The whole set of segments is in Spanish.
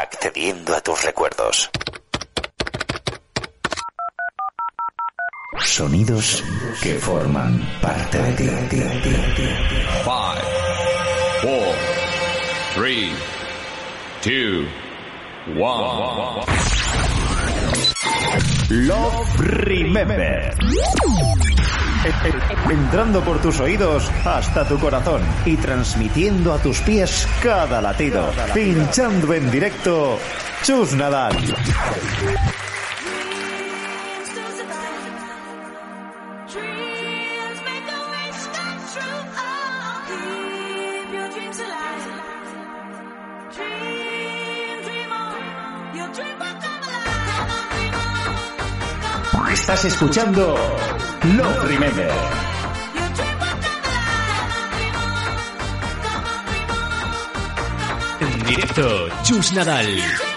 accediendo a tus recuerdos. Sonidos que forman parte de ti. Five, four, three, two, one. Love Remember. Entrando por tus oídos hasta tu corazón y transmitiendo a tus pies cada latido. Pinchando en directo, Chus Nadal. Estás escuchando Love Remember. En directo, Chus Nadal.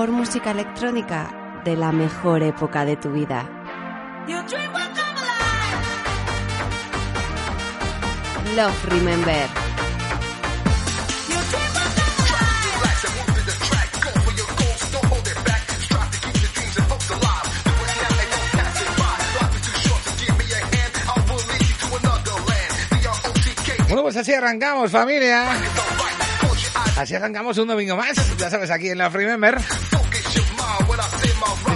Mejor música electrónica de la mejor época de tu vida. Love Remember. Bueno, pues así arrancamos, familia. Así arrancamos un domingo más, ya sabes, aquí en la Remember.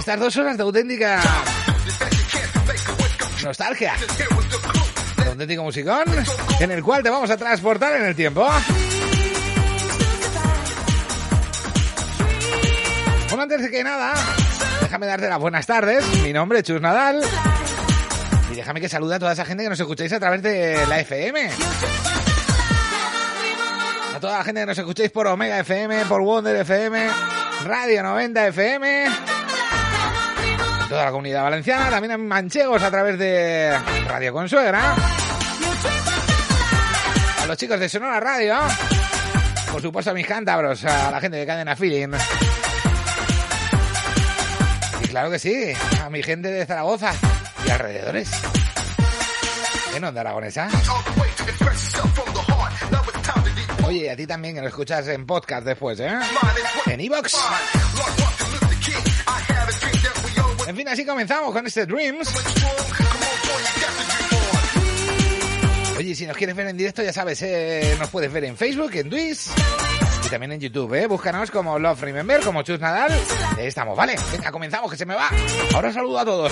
Estas dos horas de auténtica nostalgia. Auténtico musicón, en el cual te vamos a transportar en el tiempo. Bueno, antes de que nada, déjame darte las buenas tardes. Mi nombre es Chus Nadal. Y déjame que salude a toda esa gente que nos escucháis a través de la FM. A toda la gente que nos escucháis por Omega FM, por Wonder FM, Radio 90 FM. Toda la comunidad valenciana, también en Manchegos a través de Radio Consuegra. A los chicos de Sonora Radio. Por supuesto a mis cántabros, a la gente de Cadena Feeling. Y claro que sí, a mi gente de Zaragoza y alrededores. ¿En onda aragonesa? Oye, a ti también que lo escuchas en podcast después, ¿eh? En iVox. En fin, así comenzamos con este Dreams. Oye, si nos quieres ver en directo, ya sabes, eh, nos puedes ver en Facebook, en Twitch y también en YouTube, ¿eh? Búscanos como Love Remember, como Chus Nadal. Ahí estamos, ¿vale? Venga, comenzamos, que se me va. Ahora saludo a todos.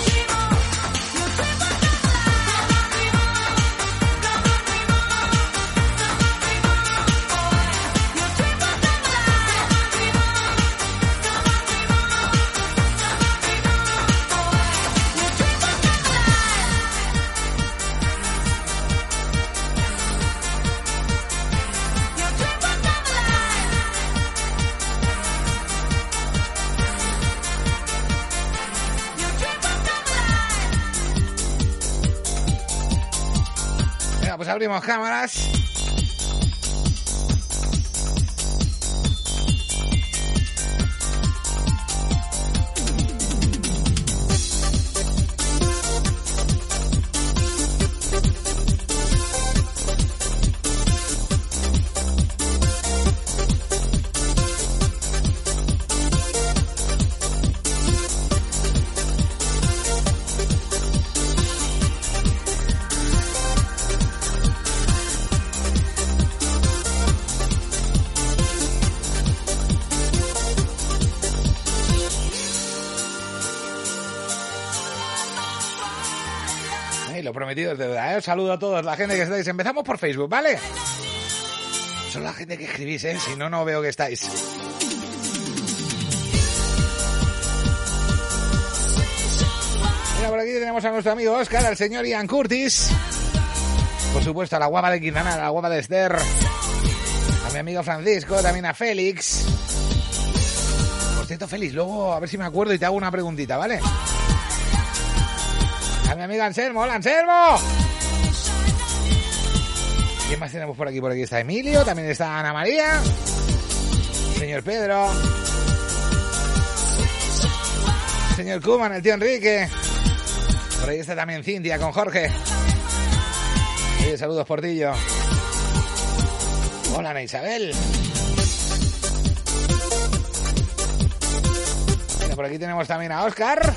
Abrimos cámaras. Lo prometido es deuda, ¿eh? Saludo a todos, la gente que estáis. Empezamos por Facebook, ¿vale? Solo la gente que escribís, ¿eh? Si no, no veo que estáis. Mira, por aquí tenemos a nuestro amigo Oscar, al señor Ian Curtis. Por supuesto, a la guapa de Quintana, a la guapa de Esther. A mi amigo Francisco, también a Félix. Por cierto, Félix, luego a ver si me acuerdo y te hago una preguntita, ¿vale? Mi amigo Anselmo, hola Anselmo. ¿Quién más tenemos por aquí? Por aquí está Emilio, también está Ana María. Señor Pedro. Señor Kuman, el tío Enrique. Por ahí está también Cintia con Jorge. Oye, saludos Portillo. Hola Ana Isabel. Mira, por aquí tenemos también a Oscar.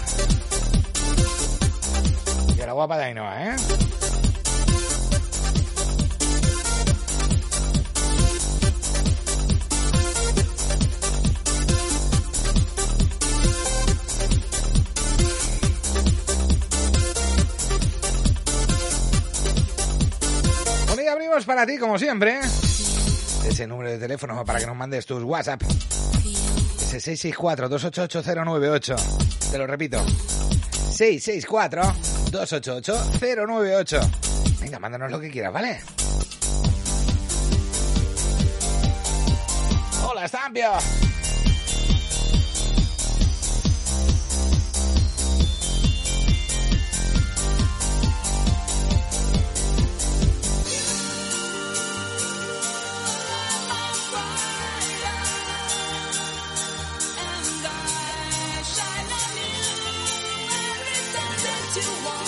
Guapa de Ainhoa, ¿eh? Bueno, abrimos para ti, como siempre, ese número de teléfono para que nos mandes tus WhatsApp. Ese 664-288-098. Te lo repito. 664-288-098. Venga, mándanos lo que quieras, ¿vale? Hola, Estampio. Love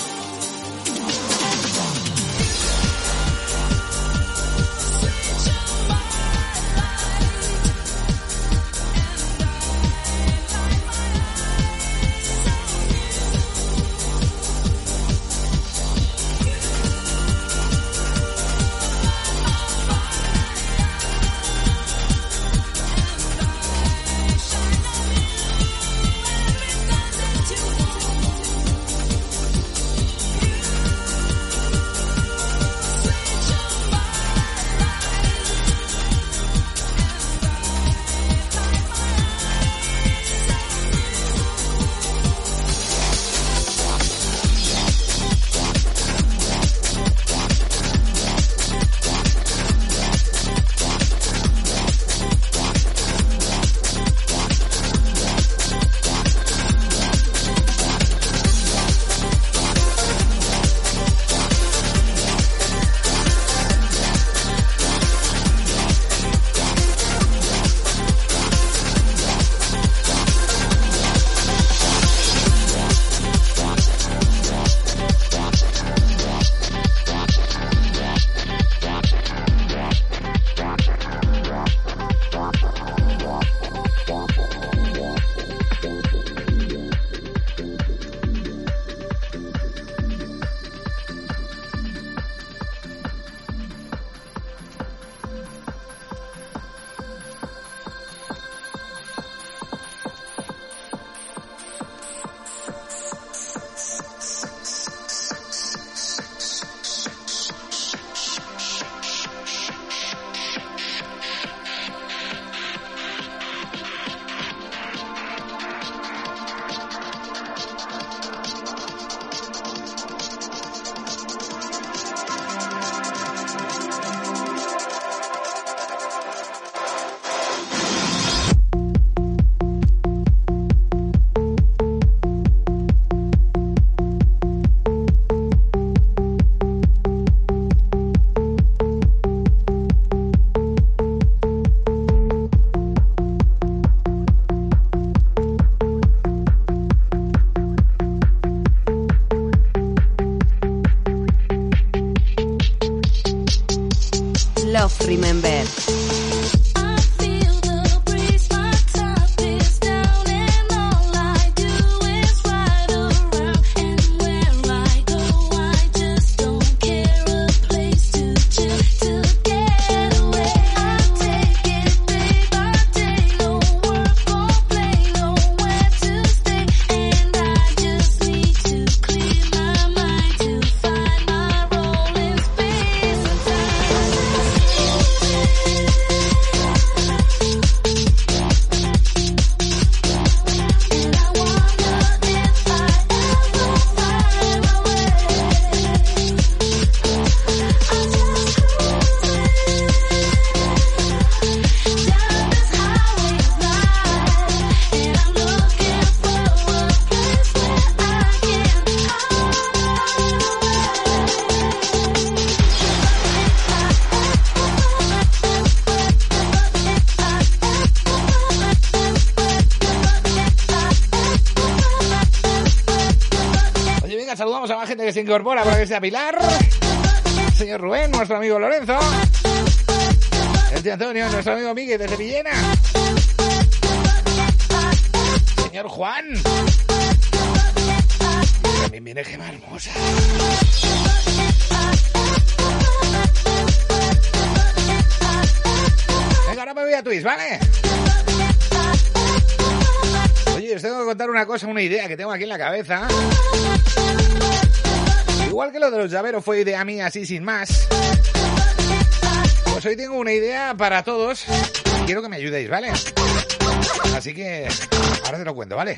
que se incorpora para que sea Pilar. Señor Rubén, nuestro amigo Lorenzo. El tío Antonio, nuestro amigo Miguel desde Villena. Señor Juan. También viene Gemma Hermosa. Venga, ahora me voy a Twitch, ¿vale? Oye, os tengo que contar una cosa, una idea que tengo aquí en la cabeza. Igual que lo de los llaveros fue idea mía así sin más. Pues hoy tengo una idea para todos. Quiero que me ayudéis, ¿vale? Así que ahora te lo cuento, ¿vale?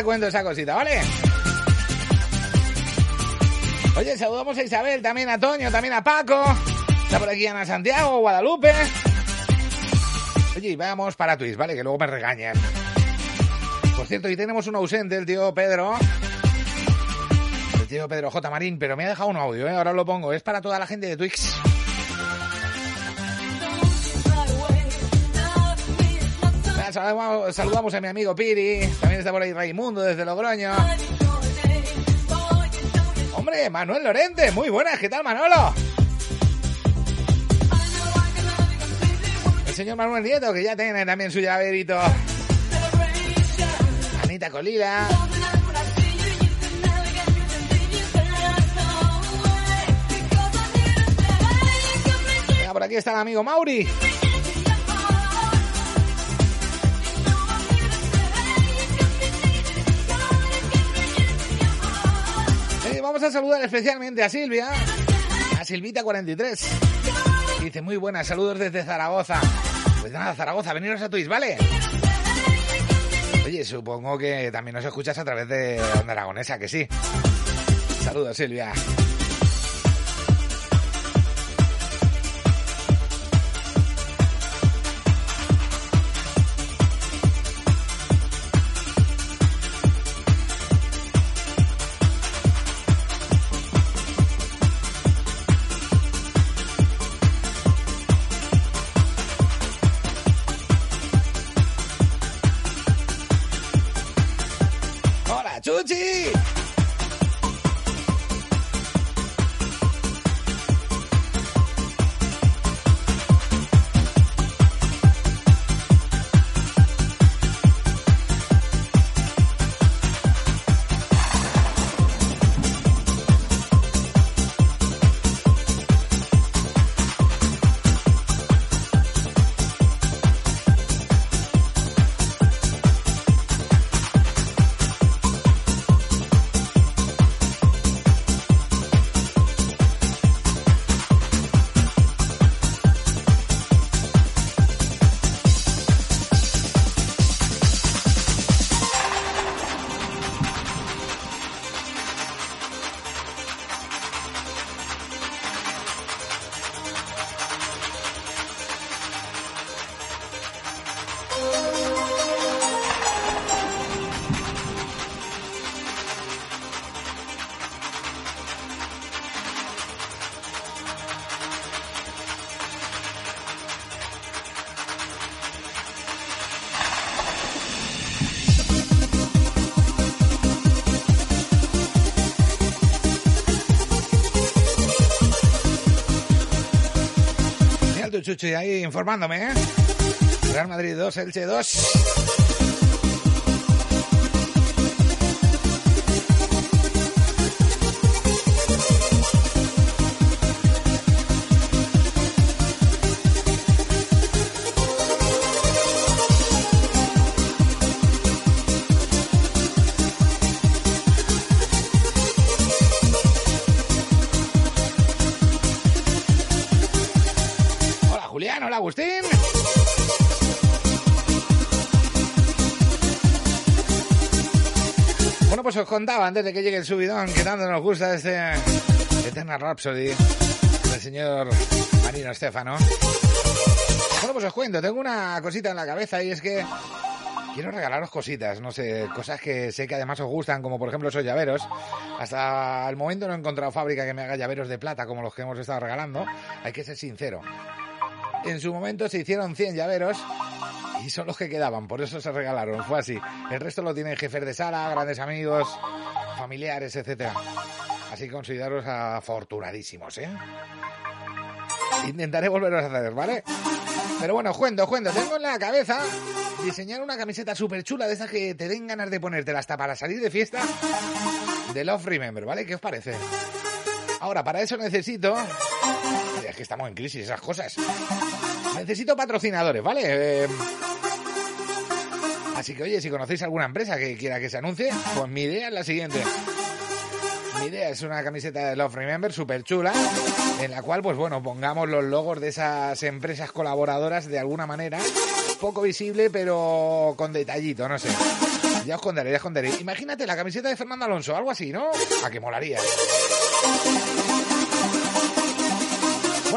Te cuento esa cosita, ¿vale? Oye, saludamos a Isabel, también a Toño, también a Paco. Está por aquí Ana Santiago, Guadalupe. Oye, y vamos para Twitch, ¿vale? Que luego me regañan. Por cierto, y tenemos un ausente, el tío Pedro. El tío Pedro J. Marín, pero me ha dejado un audio, ¿eh? Ahora lo pongo. Es para toda la gente de Saludamos, a mi amigo Piri. También está por ahí Raimundo desde Logroño. Hombre, Manuel Lorente. Muy buenas. ¿Qué tal, Manolo? El señor Manuel Nieto, que ya tiene también su llaverito. Anita Colila. Por aquí está el amigo Mauri. Vamos a saludar especialmente a Silvia, a Silvita43. Dice, muy buenas, saludos desde Zaragoza. Pues nada, Zaragoza, veniros a Twitch, ¿vale? Oye, supongo que también nos escuchas a través de Onda Aragonesa, que sí. Saludos, Silvia. Y ahí informándome, ¿eh? Real Madrid 2, Elche 2. Pues os contaba antes de que llegue el subidón que tanto nos gusta este Eternal Rhapsody del señor Marino Estefano. Bueno, pues os cuento, tengo una cosita en la cabeza y es que quiero regalaros cositas, no sé, cosas que sé que además os gustan, como por ejemplo esos llaveros. Hasta el momento no he encontrado fábrica que me haga llaveros de plata como los que hemos estado regalando. Hay que ser sincero. En su momento se hicieron 100 llaveros y son los que quedaban, por eso se regalaron, fue así. El resto lo tienen jefes de sala, grandes amigos, familiares, etcétera. Así que consideraros afortunadísimos, ¿eh? Intentaré volveros a hacer, ¿vale? Pero bueno, cuento, cuento. Tengo en la cabeza diseñar una camiseta súper chula de esas que te den ganas de ponértela hasta para salir de fiesta de Love Remember, ¿vale? ¿Qué os parece? Ahora, para eso necesito... Es que estamos en crisis, esas cosas. Necesito patrocinadores, ¿vale? Eh, Así que, oye, si conocéis alguna empresa que quiera que se anuncie, pues mi idea es la siguiente. Mi idea es una camiseta de Love Remember súper chula, en la cual, pues bueno, pongamos los logos de esas empresas colaboradoras de alguna manera, poco visible, pero con detallito, no sé. Ya os contaré, ya os contaré. Imagínate la camiseta de Fernando Alonso, algo así, ¿no? A que molaría.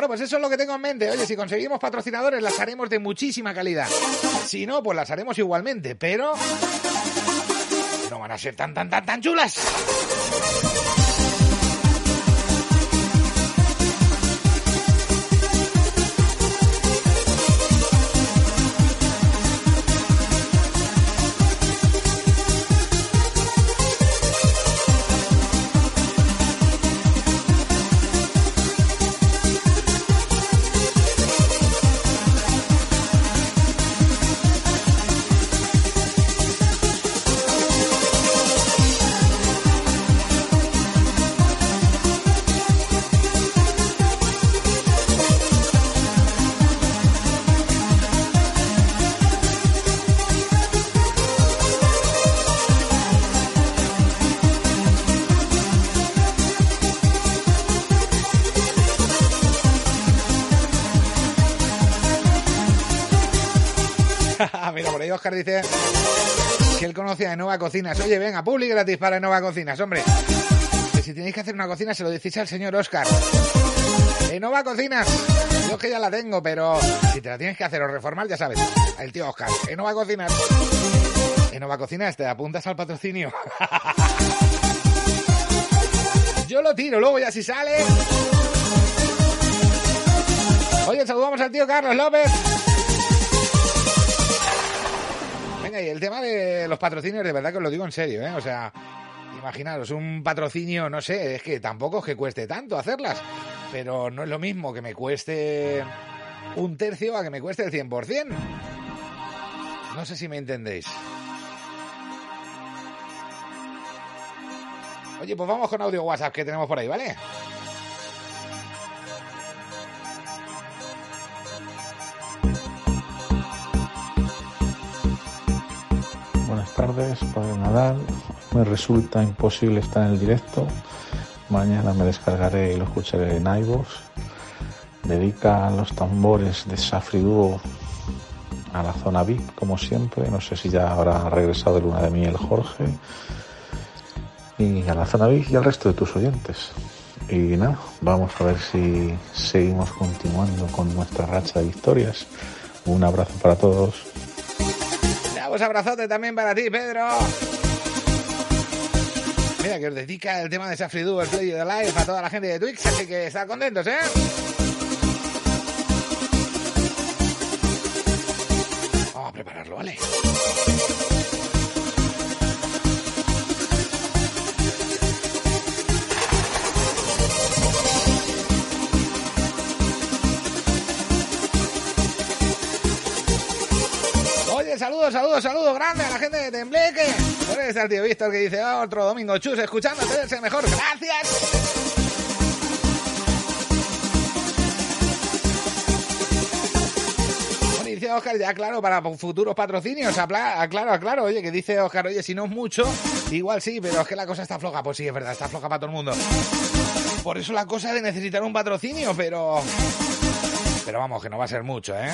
Bueno, pues eso es lo que tengo en mente. Oye, si conseguimos patrocinadores, las haremos de muchísima calidad. Si no, pues las haremos igualmente, pero no van a ser tan, tan, tan, tan chulas. Que él conocía a Nova Cocinas. Oye, venga, public gratis para Nova Cocinas, hombre. Que si tenéis que hacer una cocina, se lo decís al señor Oscar. Nova Cocinas. Yo que ya la tengo, pero si te la tienes que hacer o reformar, ya sabes. El tío Oscar. Nova Cocinas. Nova Cocinas, te apuntas al patrocinio. Yo lo tiro, luego ya si sale. Oye, saludamos al tío Carlos López. El tema de los patrocinios, de verdad que os lo digo en serio, ¿eh? O sea, imaginaros, un patrocinio, no sé, es que tampoco es que cueste tanto hacerlas, pero no es lo mismo que me cueste un tercio a que me cueste el 100%. No sé si me entendéis. Oye, pues vamos con audio WhatsApp que tenemos por ahí, ¿vale? Tardes, Padre Nadal. Me resulta imposible estar en el directo. Mañana me descargaré y lo escucharé en iVoox. Dedica los tambores de Safri Duo a la zona VIP, como siempre. No sé si ya habrá regresado de luna de miel Jorge. Y a la zona VIP y al resto de tus oyentes. Y nada, vamos a ver si seguimos continuando con nuestra racha de victorias. Un abrazo para todos. Abrazote también para ti, Pedro. Mira, que os dedica el tema de Safri Duo, el Play de Live, a toda la gente de Twix, así que están contentos, ¿eh? Vamos a prepararlo, ¿vale? Saludos, saludos, saludos grande a la gente de Tembleque. Por está el tío Víctor que dice, otro domingo chus, escuchándote, es el mejor. Gracias. Dice Oscar, ya claro, para futuros patrocinios, aclaro, aclaro, oye, que dice Oscar, oye, si no es mucho, igual sí, pero es que la cosa está floja. Pues sí, es verdad, está floja para todo el mundo. Por eso la cosa de necesitar un patrocinio, pero... Pero vamos, que no va a ser mucho, ¿eh?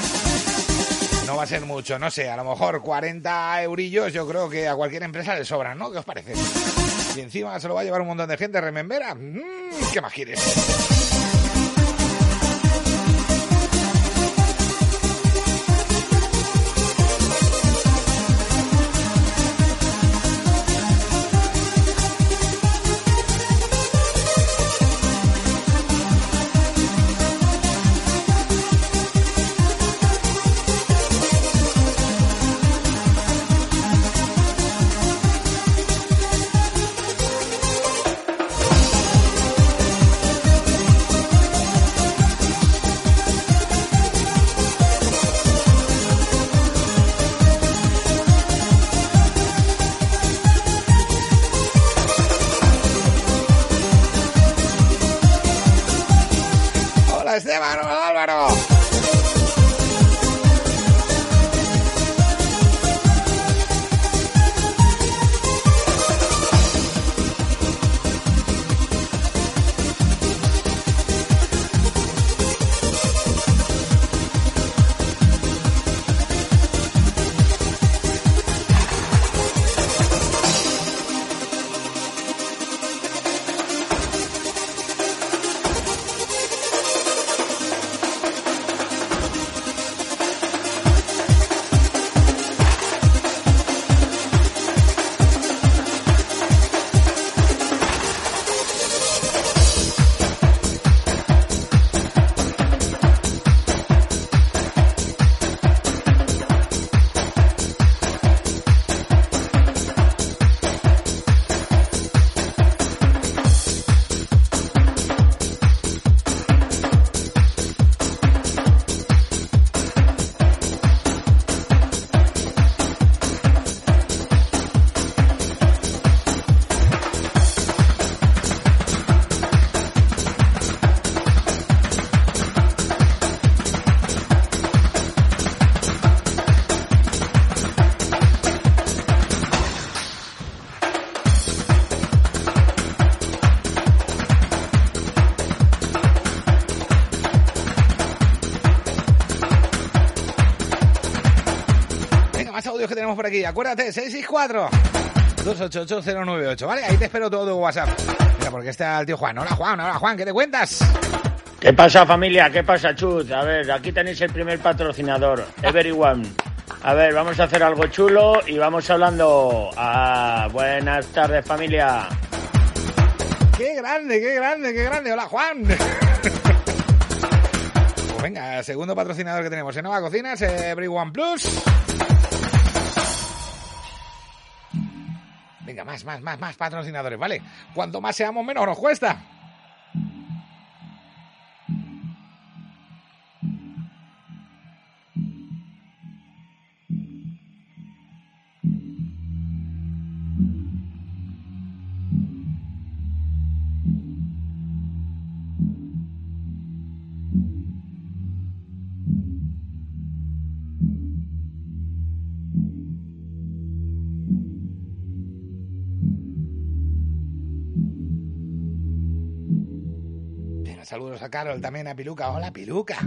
No va a ser mucho, no sé, a lo mejor 40 eurillos yo creo que a cualquier empresa le sobran, ¿no? ¿Qué os parece? Y encima se lo va a llevar un montón de gente, remembera. Mm, ¿Qué más quieres? Tenemos por aquí. Acuérdate, 664 288 ¿vale? Ahí te espero todo tu WhatsApp. Mira, porque está el tío Juan. Hola Juan, hola Juan, ¿qué te cuentas? ¿Qué pasa familia? ¿Qué pasa Chut? A ver, aquí tenéis el primer patrocinador, Everyone. A ver, vamos a hacer algo chulo y vamos hablando. Ah, buenas tardes familia. ¡Qué grande, qué grande, qué grande! ¡Hola, Juan! Pues venga, segundo patrocinador que tenemos en Nova Cocinas, Everyone Plus. Más, más, más, patrocinadores, ¿vale? Cuanto más seamos, menos nos cuesta. Saludos a Carol, también a Piluca. Hola, Piluca.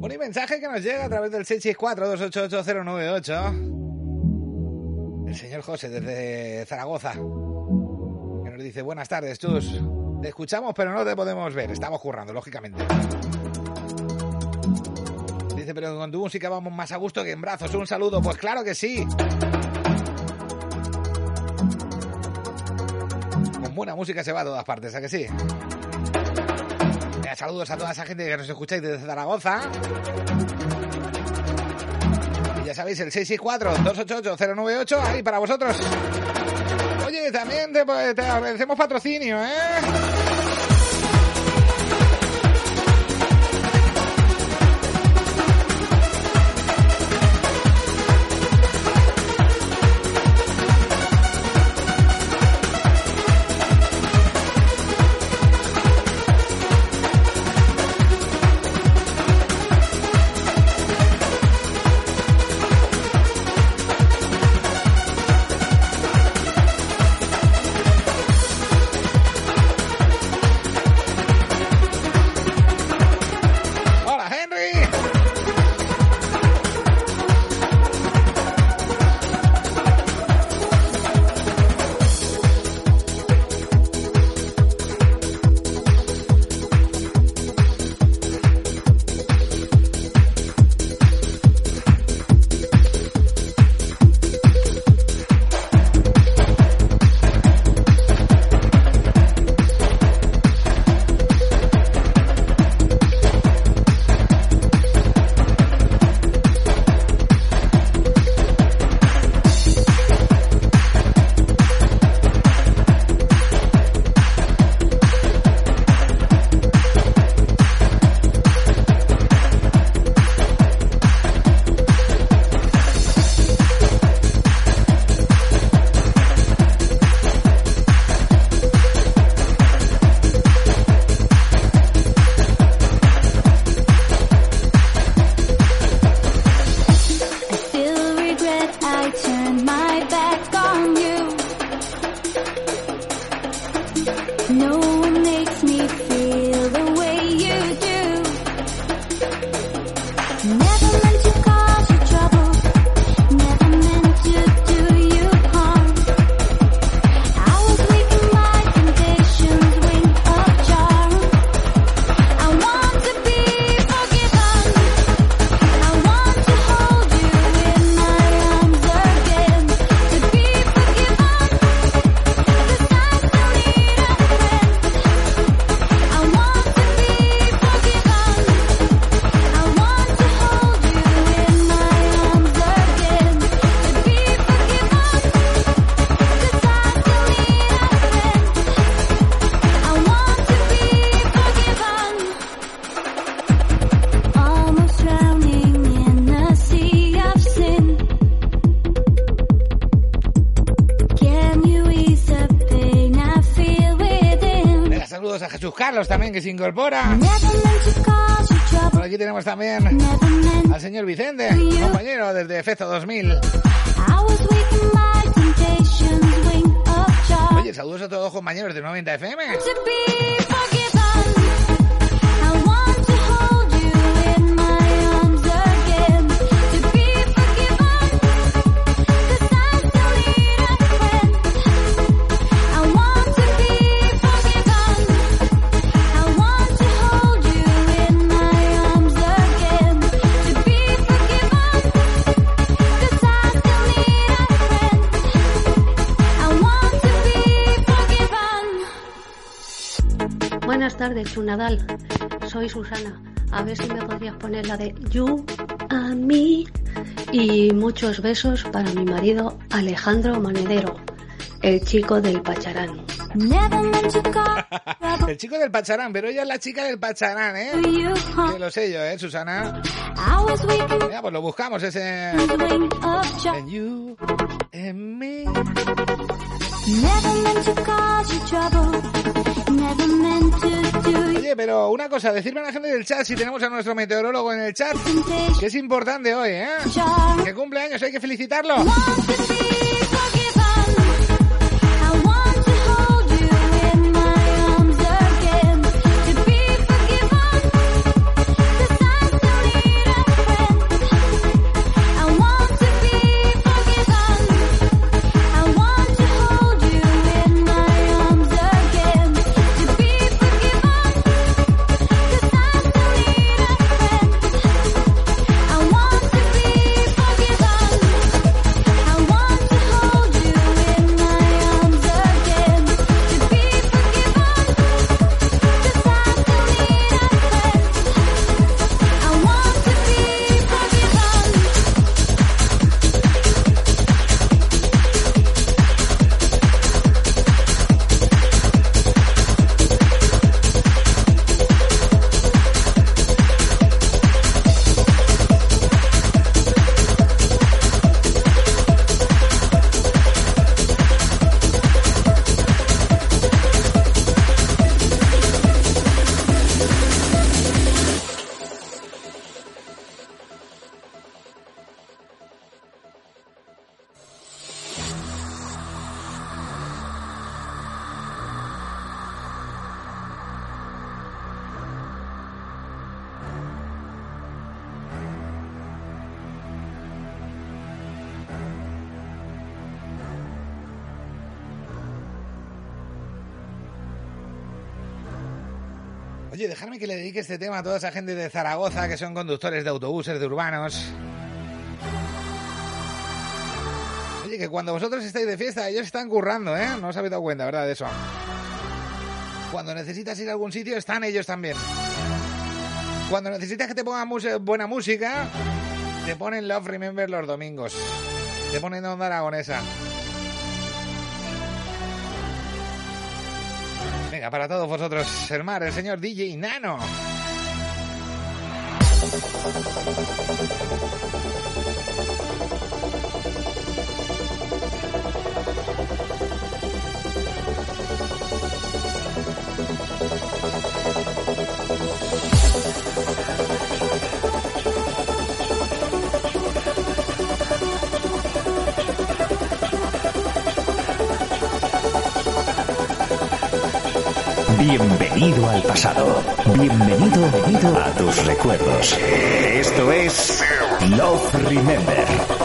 Un mensaje que nos llega a través del 664-288-098. El señor José desde Zaragoza. Que nos dice, buenas tardes, Chus. Te escuchamos, pero no te podemos ver. Estamos currando, lógicamente. Dice, pero con tu música vamos más a gusto que en brazos. Un saludo. Pues claro que sí. Buena música se va a todas partes, ¿a que sí? Saludos a toda esa gente que nos escucháis desde Zaragoza. Y ya sabéis, el 664-288-098, ahí para vosotros. Oye, también te, te agradecemos patrocinio, ¿eh? Carlos también que se incorpora. Por aquí tenemos también al señor Vicente, compañero desde Efecto 2000. I was weak in my temptations, wing of charm. Oye, saludos a todos los compañeros de 90 FM. Buenas tardes, Chunadal. Soy Susana. A ver si me podrías poner la de You and Me. Y muchos besos para mi marido Alejandro Monedero, el chico del Pacharán. El chico del Pacharán, pero ella es la chica del Pacharán, ¿eh? Que lo sé yo, ¿eh, Susana? Mira, pues lo buscamos ese... And you and me. Oye, pero una cosa, decirme a la gente del chat si tenemos a nuestro meteorólogo en el chat, que es importante hoy, ¿eh? Que cumpleaños, hay que felicitarlo. Este tema a toda esa gente de Zaragoza que son conductores de autobuses, de urbanos. Oye, que cuando vosotros estáis de fiesta, ellos están currando, ¿eh? No os habéis dado cuenta, ¿verdad? De eso. Cuando necesitas ir a algún sitio, están ellos también. Cuando necesitas que te pongan buena música, te ponen Love Remember los domingos. Te ponen Onda Aragonesa. Venga, para todos vosotros, el mar, el señor DJ Nano. 頑張れ頑張れ頑張れ頑張れ頑張れ頑張れ頑張れ頑張れ頑張れ頑張れ頑張れ頑張れ頑張れ頑張れ頑張れ頑張れ Bienvenido al pasado. Bienvenido, bienvenido a tus recuerdos. Esto es Love Remember.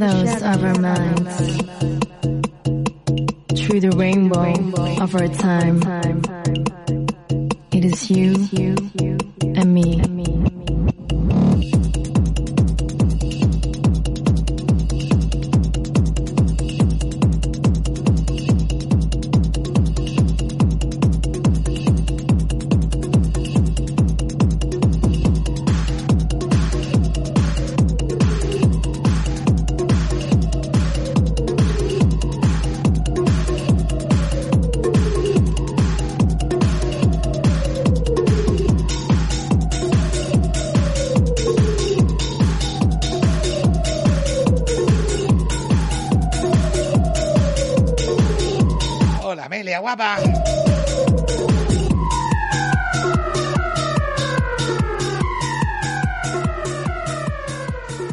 Shadows of our minds,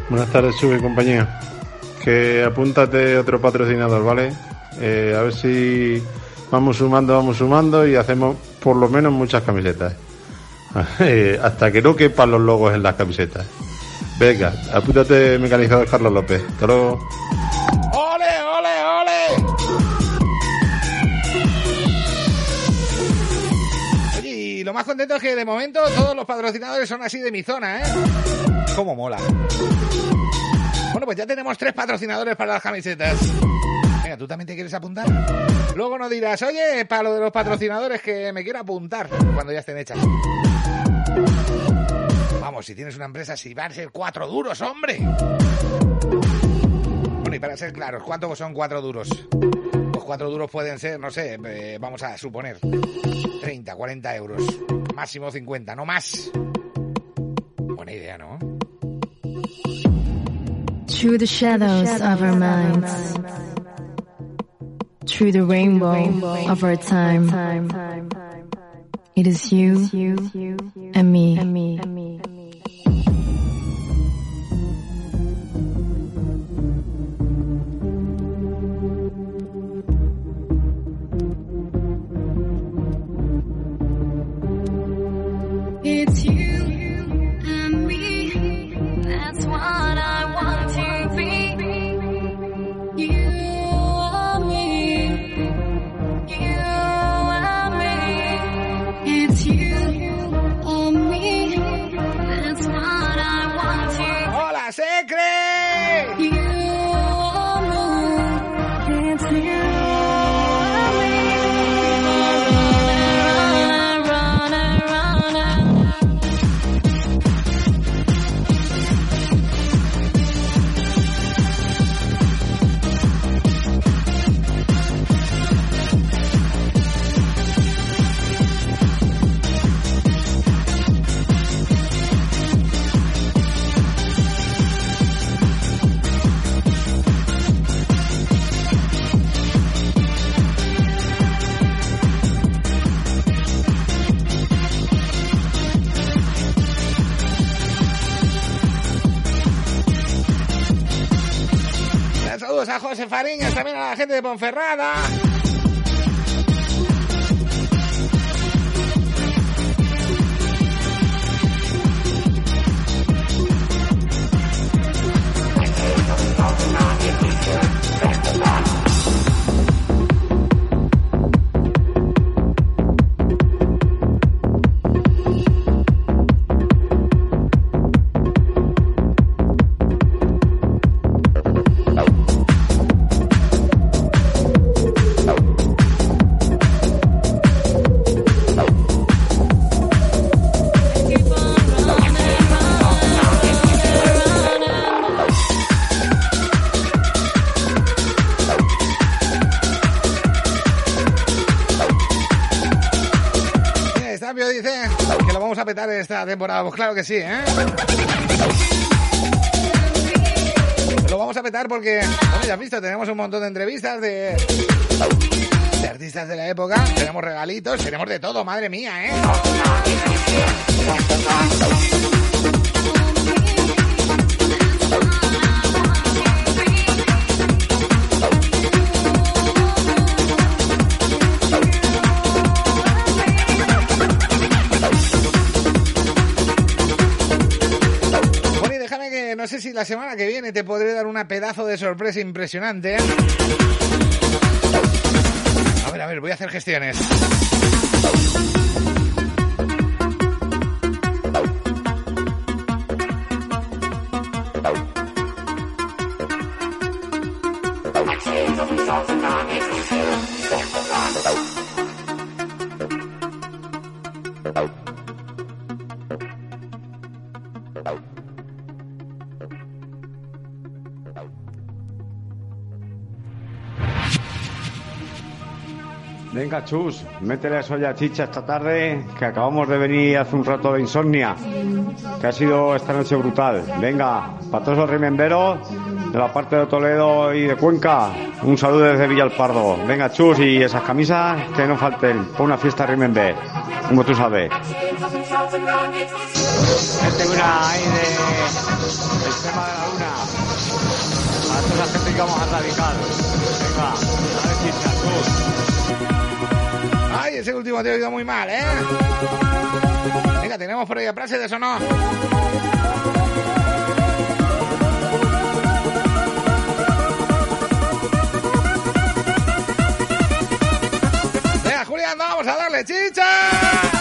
Buenas tardes, Sube compañía. Que apúntate otro patrocinador, ¿vale? Eh, a ver si vamos sumando, vamos sumando y hacemos por lo menos muchas camisetas. Eh, hasta que no quepan los logos en las camisetas. Venga, apúntate mecanizador Carlos López. Hasta luego. Y lo más contento es que de momento todos los patrocinadores son así de mi zona, ¿eh? ¡Cómo mola! Bueno, pues ya tenemos tres patrocinadores para las camisetas. Venga, ¿tú también te quieres apuntar? Luego no dirás, oye, para lo de los patrocinadores que me quiero apuntar cuando ya estén hechas. Vamos, si tienes una empresa, si van a ser cuatro duros, hombre. Bueno, y para ser claros, ¿cuántos son cuatro duros? Cuatro duros pueden ser, no sé, eh, vamos a suponer, 30, 40 euros. Máximo 50, no más. Buena idea, ¿no? Through the shadows of our minds, through the rainbow of our time, it is you and me. José Fariñas, también a la gente de Ponferrada. Temporada. Pues claro que sí, ¿eh? Lo vamos a petar porque, bueno, ya has visto, tenemos un montón de entrevistas de artistas de la época. Tenemos regalitos, tenemos de todo, madre mía, ¿eh? La semana que viene te podré dar una pedazo de sorpresa impresionante. A ver, a ver, voy a hacer gestiones. Venga, Chus, métele eso ya chicha esta tarde, que acabamos de venir hace un rato de insomnia, que ha sido esta noche brutal. Venga, para todos los rememberos de la parte de Toledo y de Cuenca, un saludo desde Villalpardo. Venga, Chus, y esas camisas que no falten, por una fiesta remember, como tú sabes. Una ahí de la luna. A toda la que vamos a radical. Venga, dale chicha, Chus. Ese último te he oído muy mal, ¿eh? Venga, tenemos por ahí a Prase de eso no. Venga, Julián, vamos a darle chicha.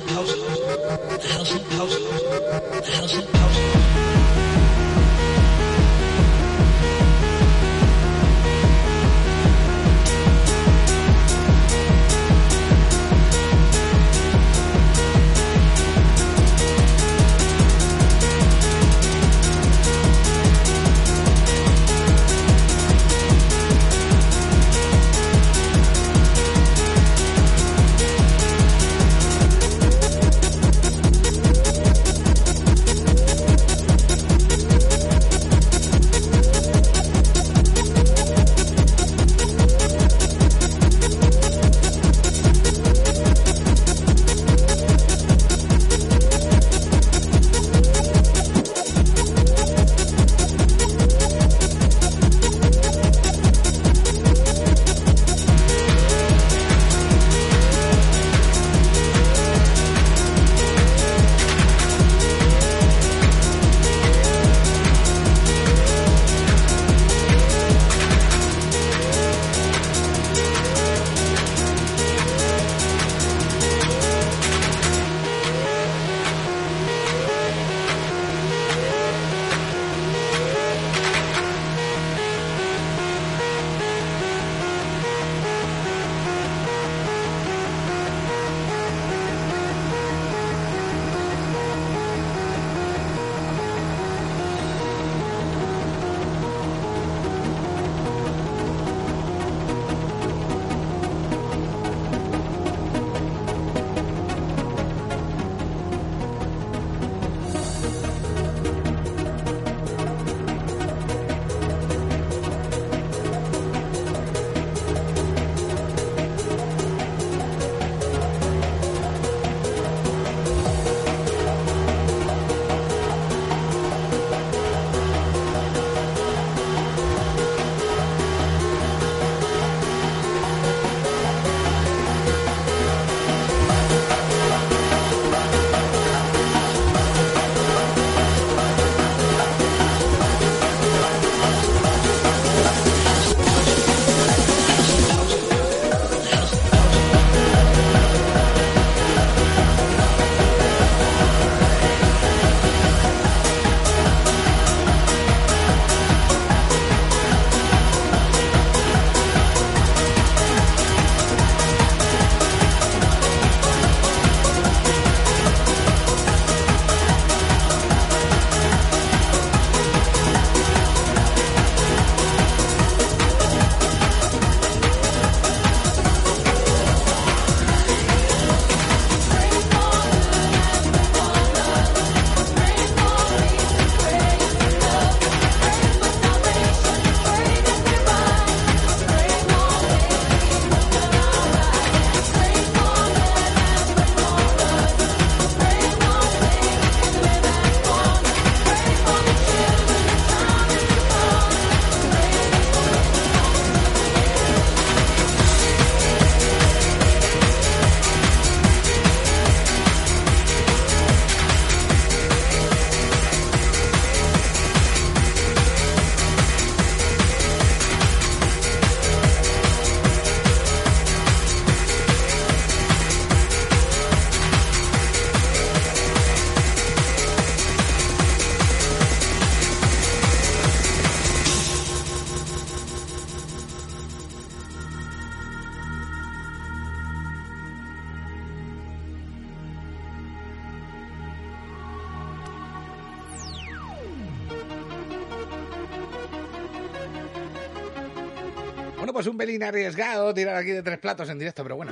Pelín arriesgado tirar aquí de tres platos en directo, pero bueno.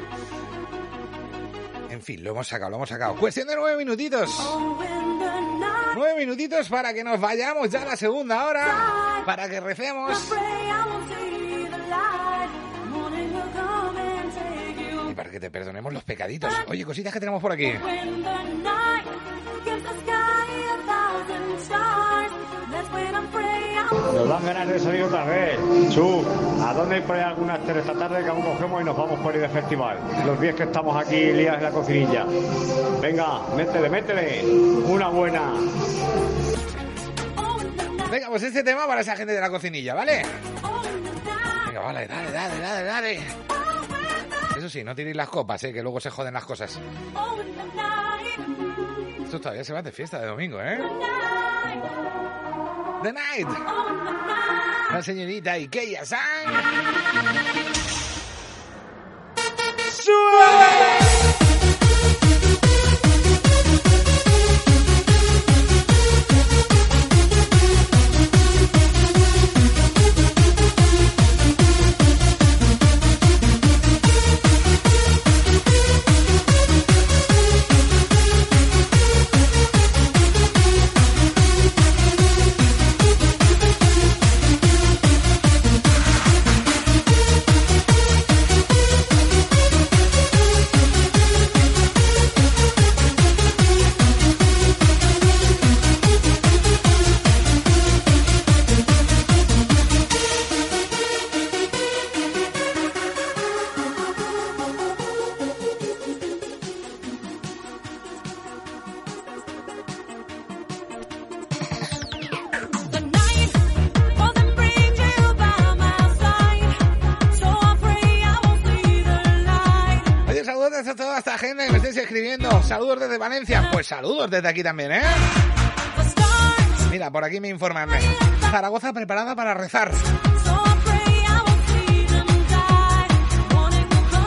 En fin, lo hemos sacado, lo hemos sacado. Cuestión de nueve minutitos. Nueve minutitos para que nos vayamos ya a la segunda hora. Para que recemos. Y para que te perdonemos los pecaditos. Oye, cositas que tenemos por aquí. Dan ganas de salir otra vez. Chu, ¿a dónde hay por ahí alguna tele esta tarde que aún cogemos y nos vamos por ir de festival? Los días que estamos aquí liados en la cocinilla. Venga, métele, métele. Una buena. Venga, pues este tema para esa gente de la cocinilla, ¿vale? Venga, vale, dale, dale, dale, dale. Eso sí, no tiréis las copas, ¿eh? que luego se joden las cosas. Esto todavía se va de fiesta de domingo, ¿eh? The Night. La señorita Ikeya San. Valencia. Pues saludos desde aquí también, ¿eh? Mira, por aquí me informan. Zaragoza preparada para rezar.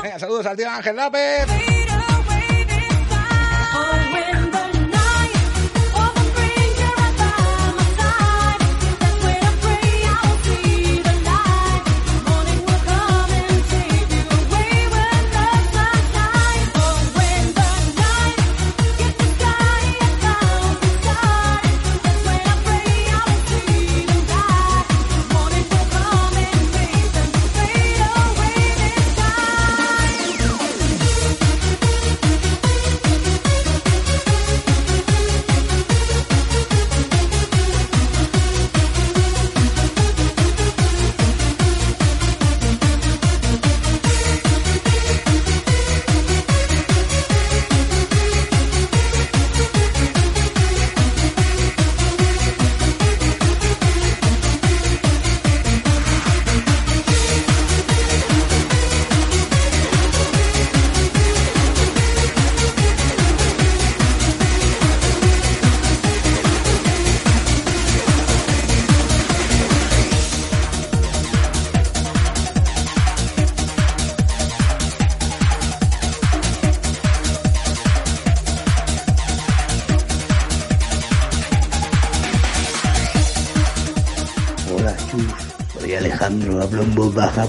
Venga, saludos al tío Ángel López.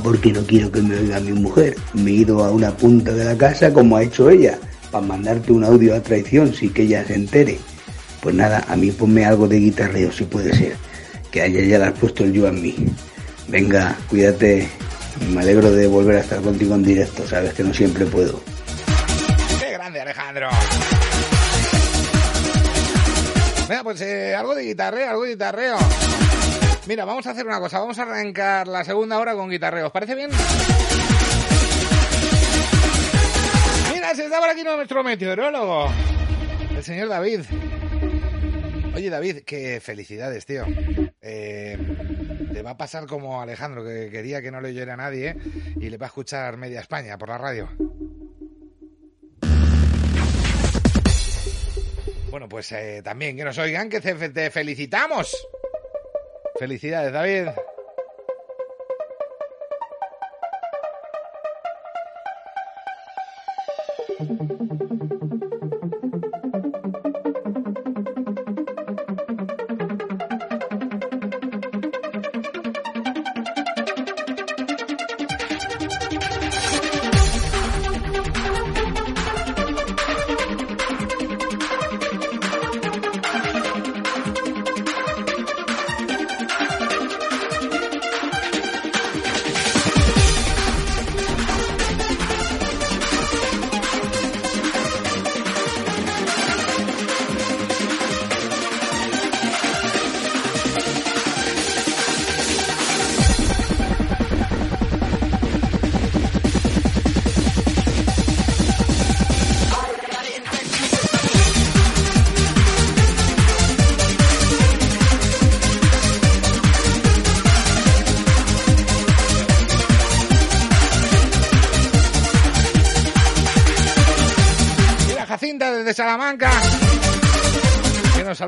Porque no quiero que me oiga mi mujer. Me he ido a una punta de la casa como ha hecho ella, para mandarte un audio a traición sin que ella se entere. Pues nada, a mí ponme algo de guitarreo si puede ser. Que haya ya le has puesto el yo a mí. Venga, cuídate. Me alegro de volver a estar contigo en directo, sabes que no siempre puedo. ¡Qué grande, Alejandro! Venga, pues eh, algo de guitarreo, algo de guitarreo. Mira, vamos a hacer una cosa. Vamos a arrancar la segunda hora con guitarreo. ¿Os parece bien? Mira, se está por aquí nuestro meteorólogo. El señor David. Oye, David, qué felicidades, tío. Eh, te va a pasar como Alejandro, que quería que no le oyera a nadie, y le va a escuchar media España por la radio. Bueno, pues eh, también que nos oigan, que te felicitamos. Felicidades, David.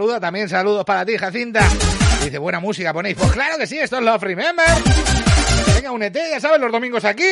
Saluda también. Saludos para ti, Jacinta. Dice, buena música ponéis. Pues claro que sí, esto es Love Remember. Venga, únete, ya sabes, los domingos aquí.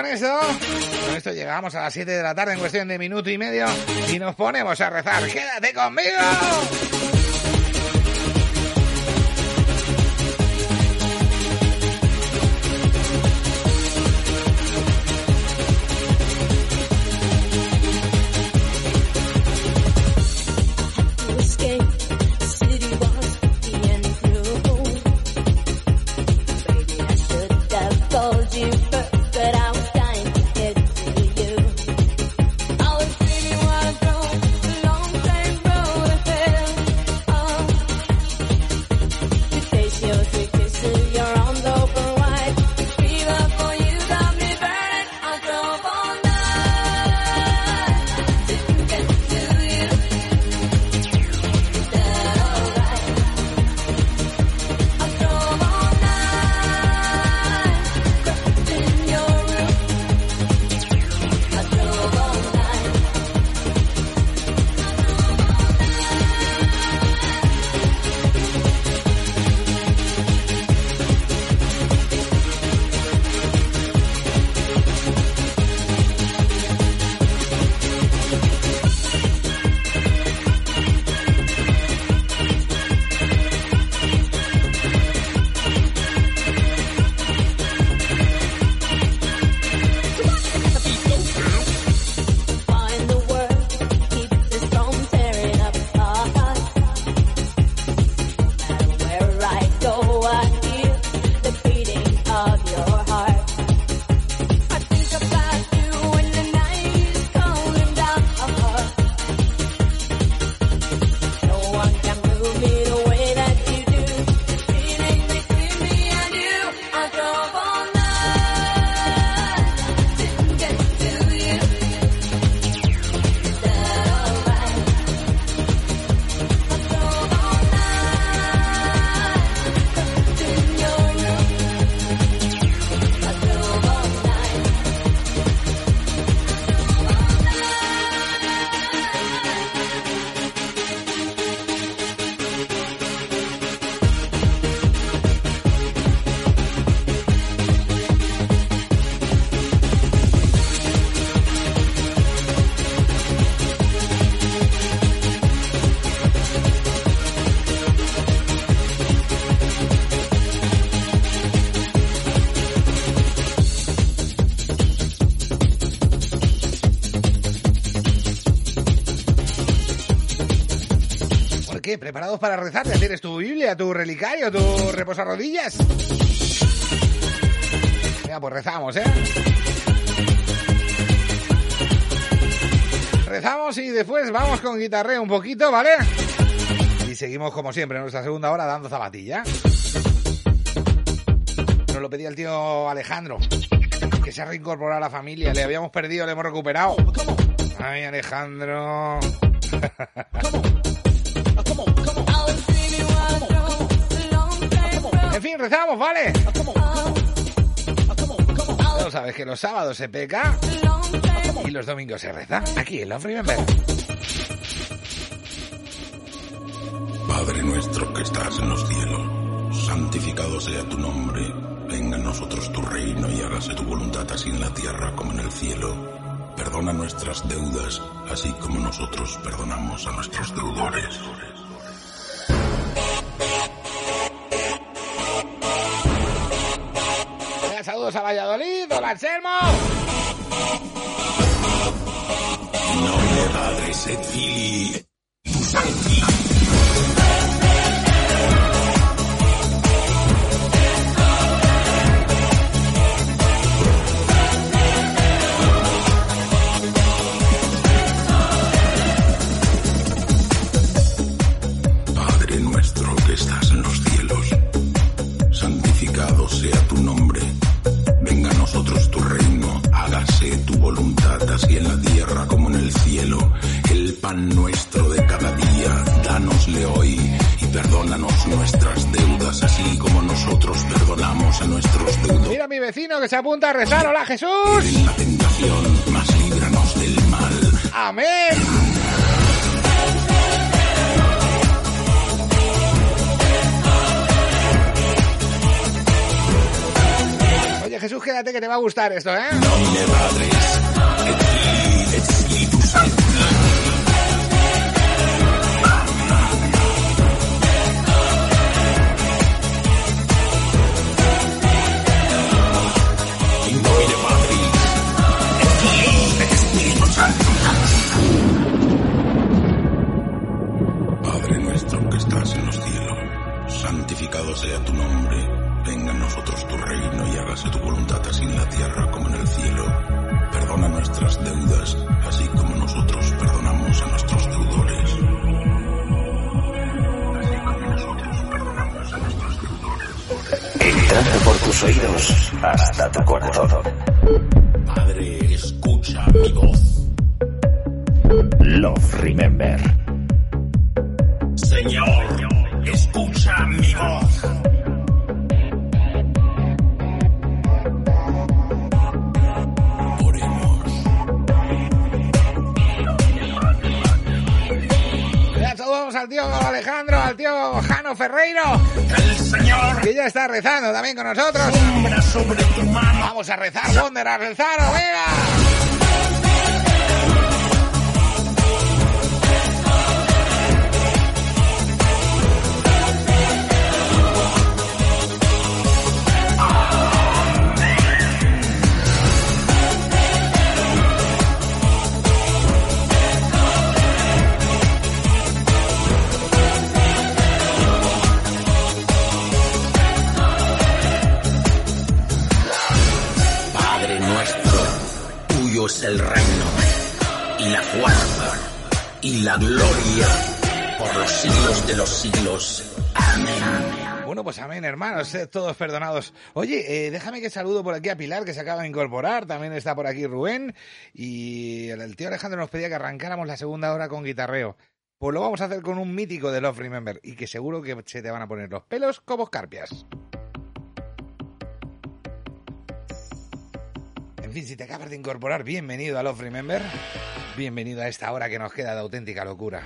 Con eso, con esto llegamos a las 7 de la tarde en cuestión de minuto y medio y nos ponemos a rezar. ¡Quédate conmigo! ¿Preparados para rezar? ¿Ya tienes tu Biblia, tu relicario, tu reposarrodillas? Venga, pues rezamos, ¿eh? Rezamos y después vamos con guitarreo un poquito, ¿vale? Y seguimos como siempre en nuestra segunda hora dando zapatilla. Nos lo pedía el tío Alejandro, que se ha reincorporado a la familia. Le habíamos perdido, le hemos recuperado. Ay, Alejandro. En fin, rezamos, ¿vale? Ya sabes que los sábados se peca y los domingos se reza. Aquí en Love Remember. Padre nuestro que estás en los cielos, santificado sea tu nombre, venga a nosotros tu reino y hágase tu voluntad así en la tierra como en el cielo. Perdona nuestras deudas, así como nosotros perdonamos a nuestros deudores. A Valladolid, hola Anselmo. No pan nuestro de cada día, dánosle hoy y perdónanos nuestras deudas, así como nosotros perdonamos a nuestros deudores. Mira a mi vecino que se apunta a rezar. ¡Hola, Jesús! La tentación, líbranos del mal. ¡Amén! Oye, Jesús, quédate que te va a gustar esto, ¿eh? Nomine Padres, tus oídos hasta tu corazón. Padre, escucha mi voz. Love Remember. Señor, escucha mi voz. Ya saludamos al tío Alejandro, al tío Jano Ferreiro. Que ya está rezando también con nosotros. sobre tu mano. Vamos a rezar, Wonder, a rezar, venga. La gloria, por los siglos de los siglos. Amén. Bueno, pues amén, hermanos, sed todos perdonados. Oye, eh, déjame que saludo por aquí a Pilar, que se acaba de incorporar. También está por aquí Rubén. Y el, tío Alejandro nos pedía que arrancáramos la segunda hora con guitarreo. Pues lo vamos a hacer con un mítico de Love Remember. Y que seguro que se te van a poner los pelos como escarpias. En fin, si te acabas de incorporar, bienvenido a Love Remember. Bienvenido a esta hora que nos queda de auténtica locura.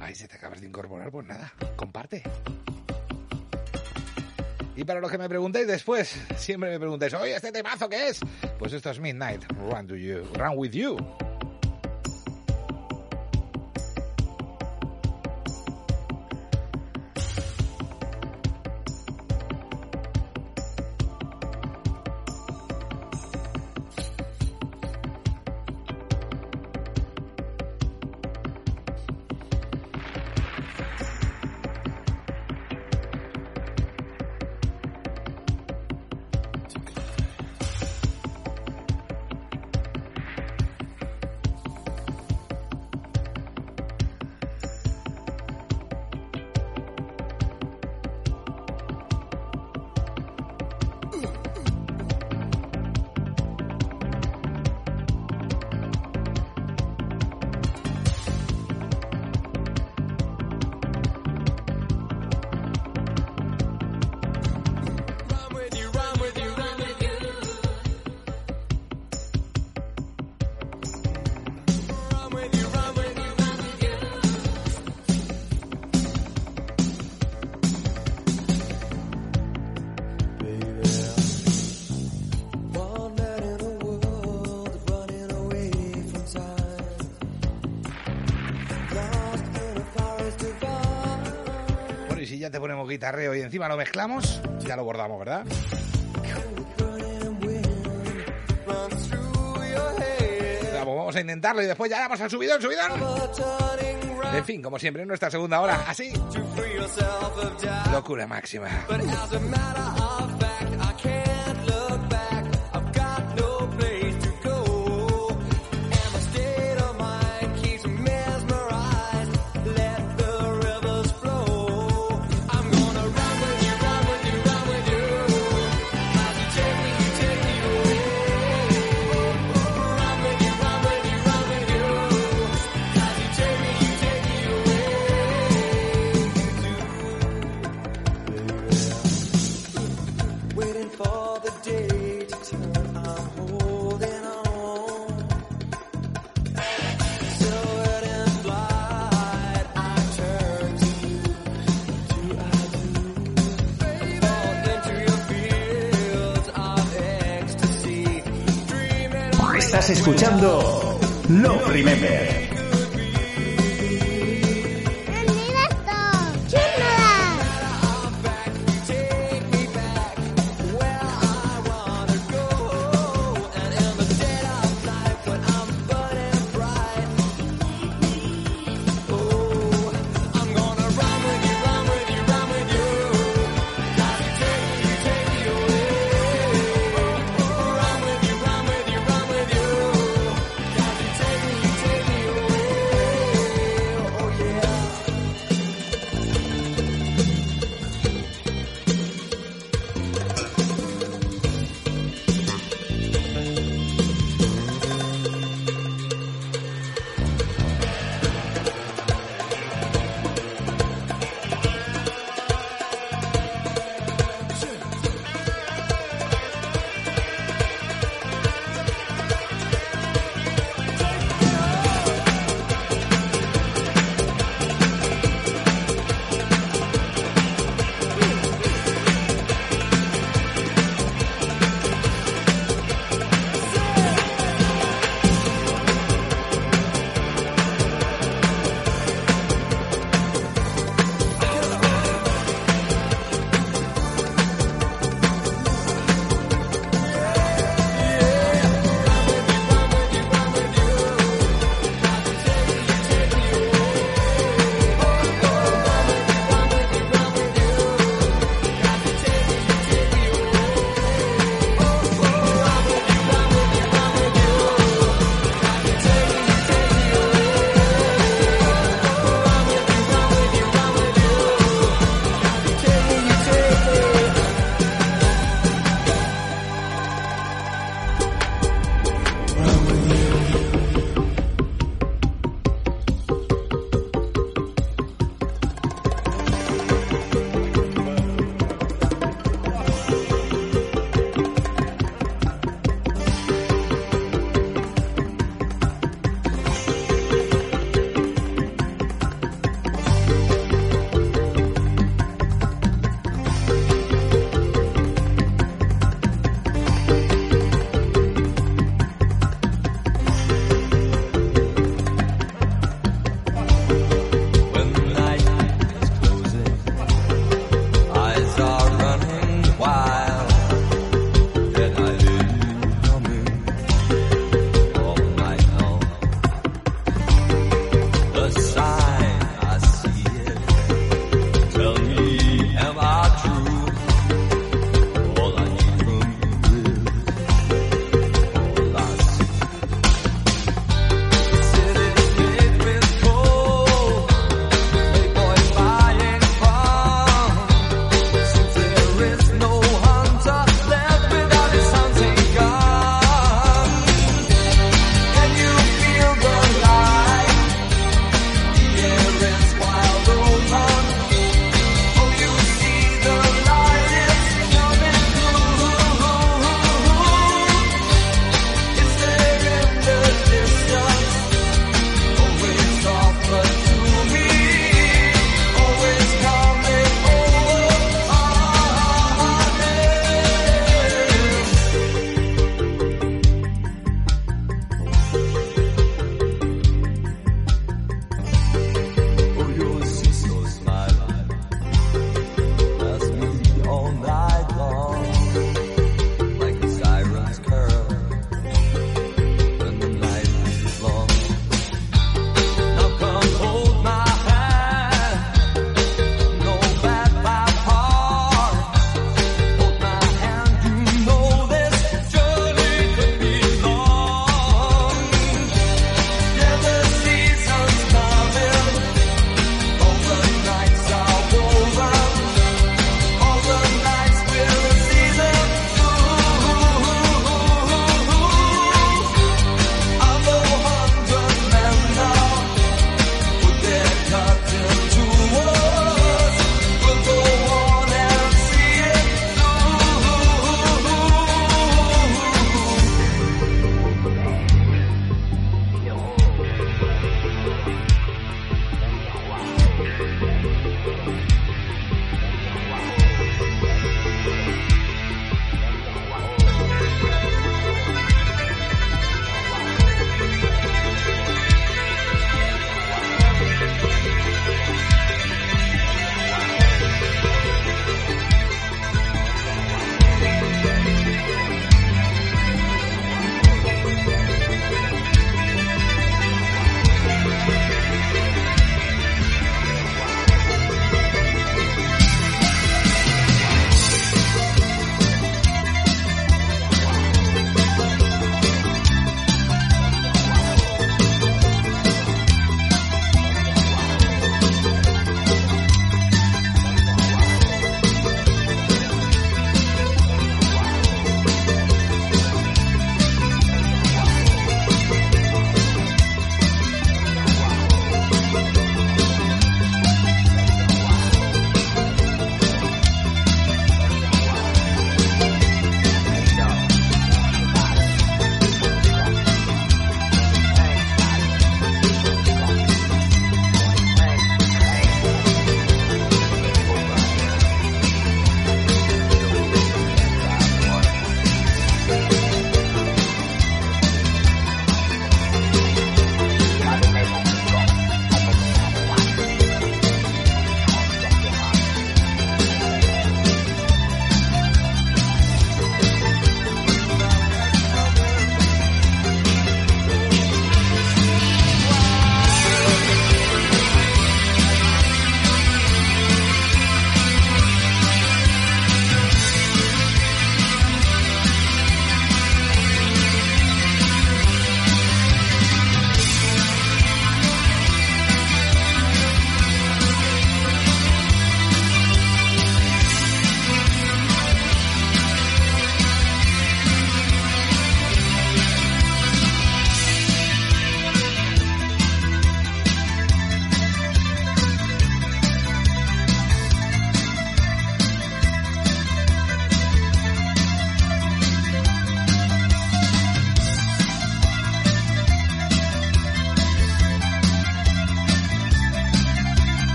Ay, si te acabas de incorporar, pues nada, comparte. Y para los que me preguntéis después, siempre me preguntáis, oye, ¿este temazo qué es? Pues esto es Midnight, Run to You, Run with You. guitarreo y encima lo mezclamos, ya lo bordamos, ¿verdad? Vamos, a intentarlo y después ya damos al subidón, subidón. En fin, como siempre, en nuestra segunda hora, así. Locura máxima.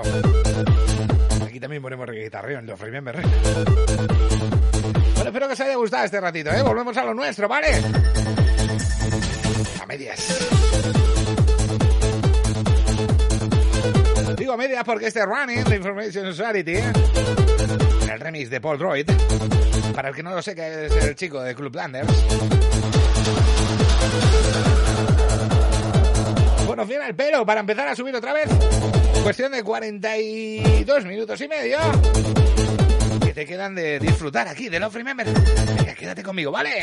Alejandro. Aquí también ponemos guitarreo en Remember. Bueno, espero que os haya gustado este ratito, ¿eh? Volvemos a lo nuestro, ¿vale? A medias. Digo a medias porque este Running de Information Society, ¿eh? el remix de Paul Droid, para el que no lo sé, que es el chico de Club Landers. Bueno, viene el pelo para empezar a subir otra vez. Cuestión de 42 minutos y medio. Que te quedan de disfrutar aquí de Love Remember. Venga, quédate conmigo, ¿vale?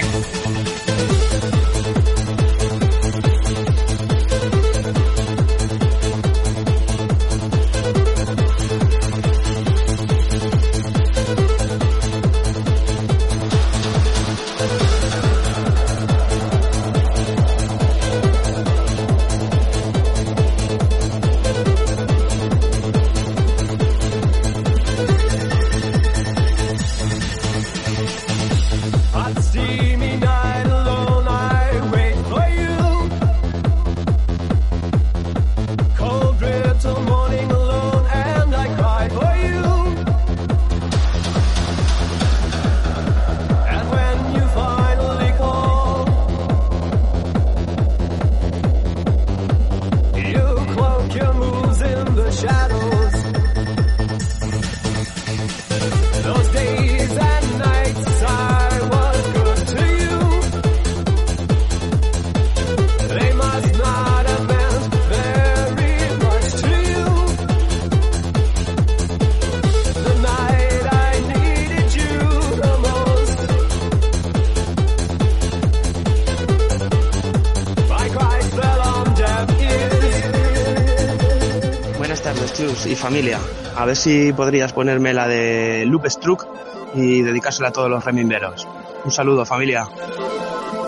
Familia. A ver si podrías ponerme la de Loop Struck y dedicársela a todos los remimberos. Un saludo, familia.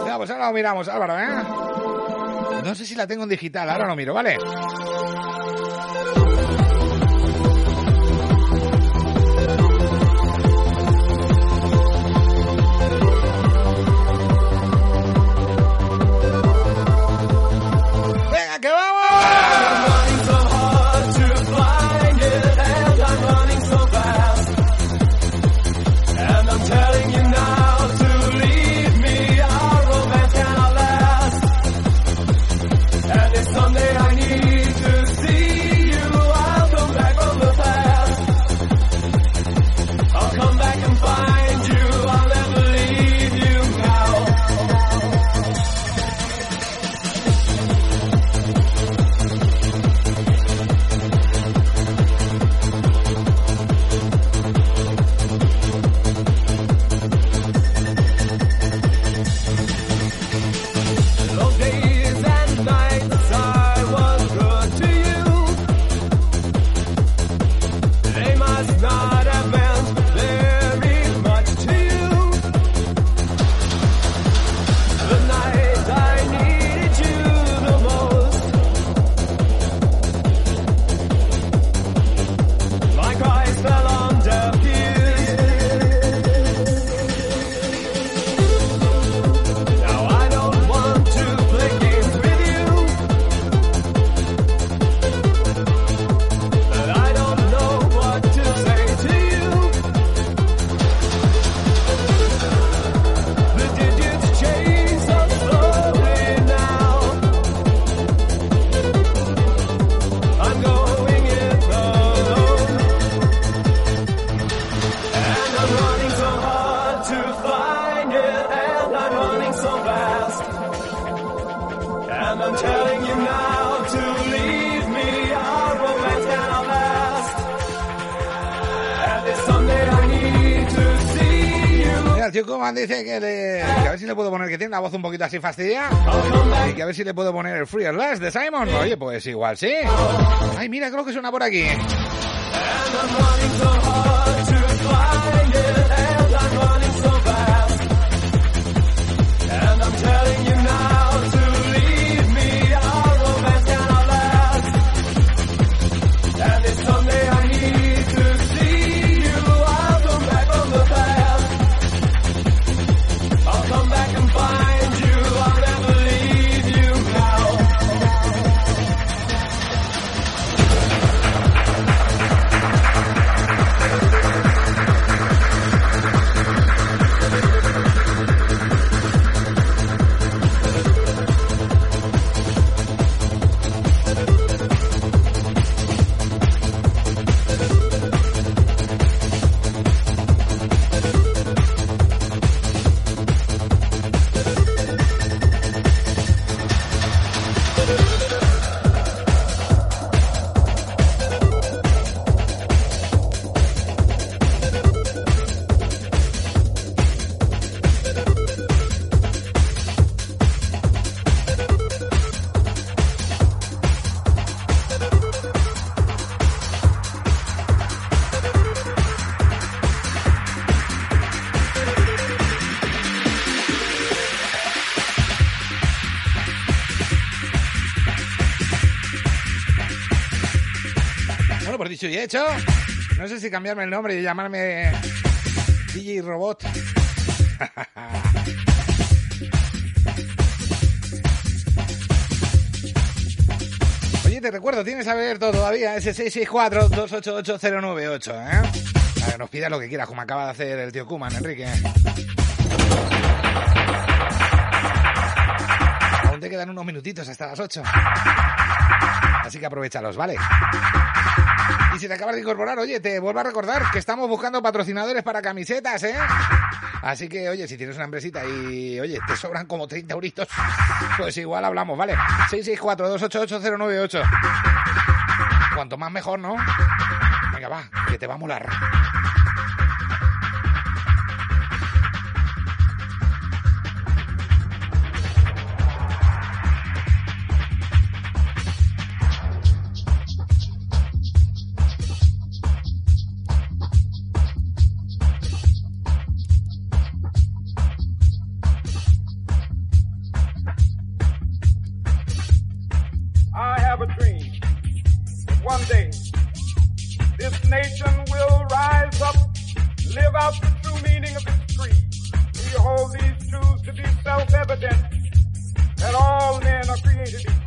Ya, pues ahora lo miramos, Álvaro, ¿eh? No sé si la tengo en digital, ahora lo miro, ¿vale? Dice que, le, que a ver si le puedo poner, que tiene la voz un poquito así fastidia. Y que a ver si le puedo poner el Free at Last de Simon. Oye, pues igual sí. Ay, mira, creo que suena por aquí. Dicho y hecho. No sé si cambiarme el nombre y llamarme DJ Robot. Oye, te recuerdo, tienes abierto todavía ese 664-288-098, ¿eh? A ver, nos pida lo que quieras, como acaba de hacer el tío Kuman, Enrique. Aún te quedan unos minutitos hasta las 8. Así que aprovechalos, ¿vale? Y si te acabas de incorporar, oye, te vuelvo a recordar que estamos buscando patrocinadores para camisetas, ¿eh? Así que, oye, si tienes una empresita y, oye, te sobran como 30 euritos, pues igual hablamos, ¿vale? 664-288-098. Cuanto más mejor, ¿no? Venga, va, que te va a molar. Yeah.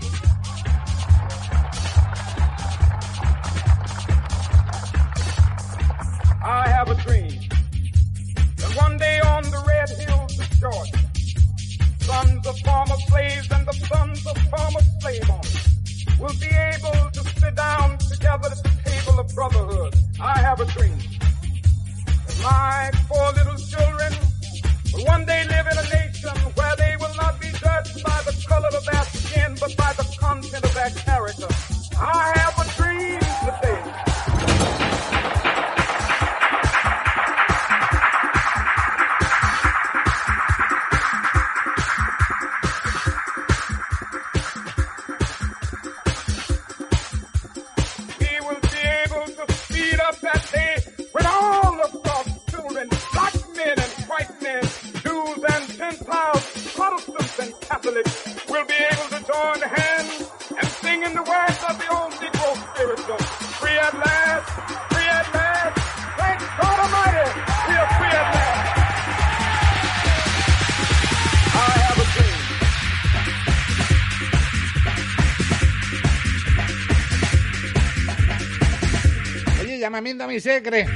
Oye, llamamiento a mi secre.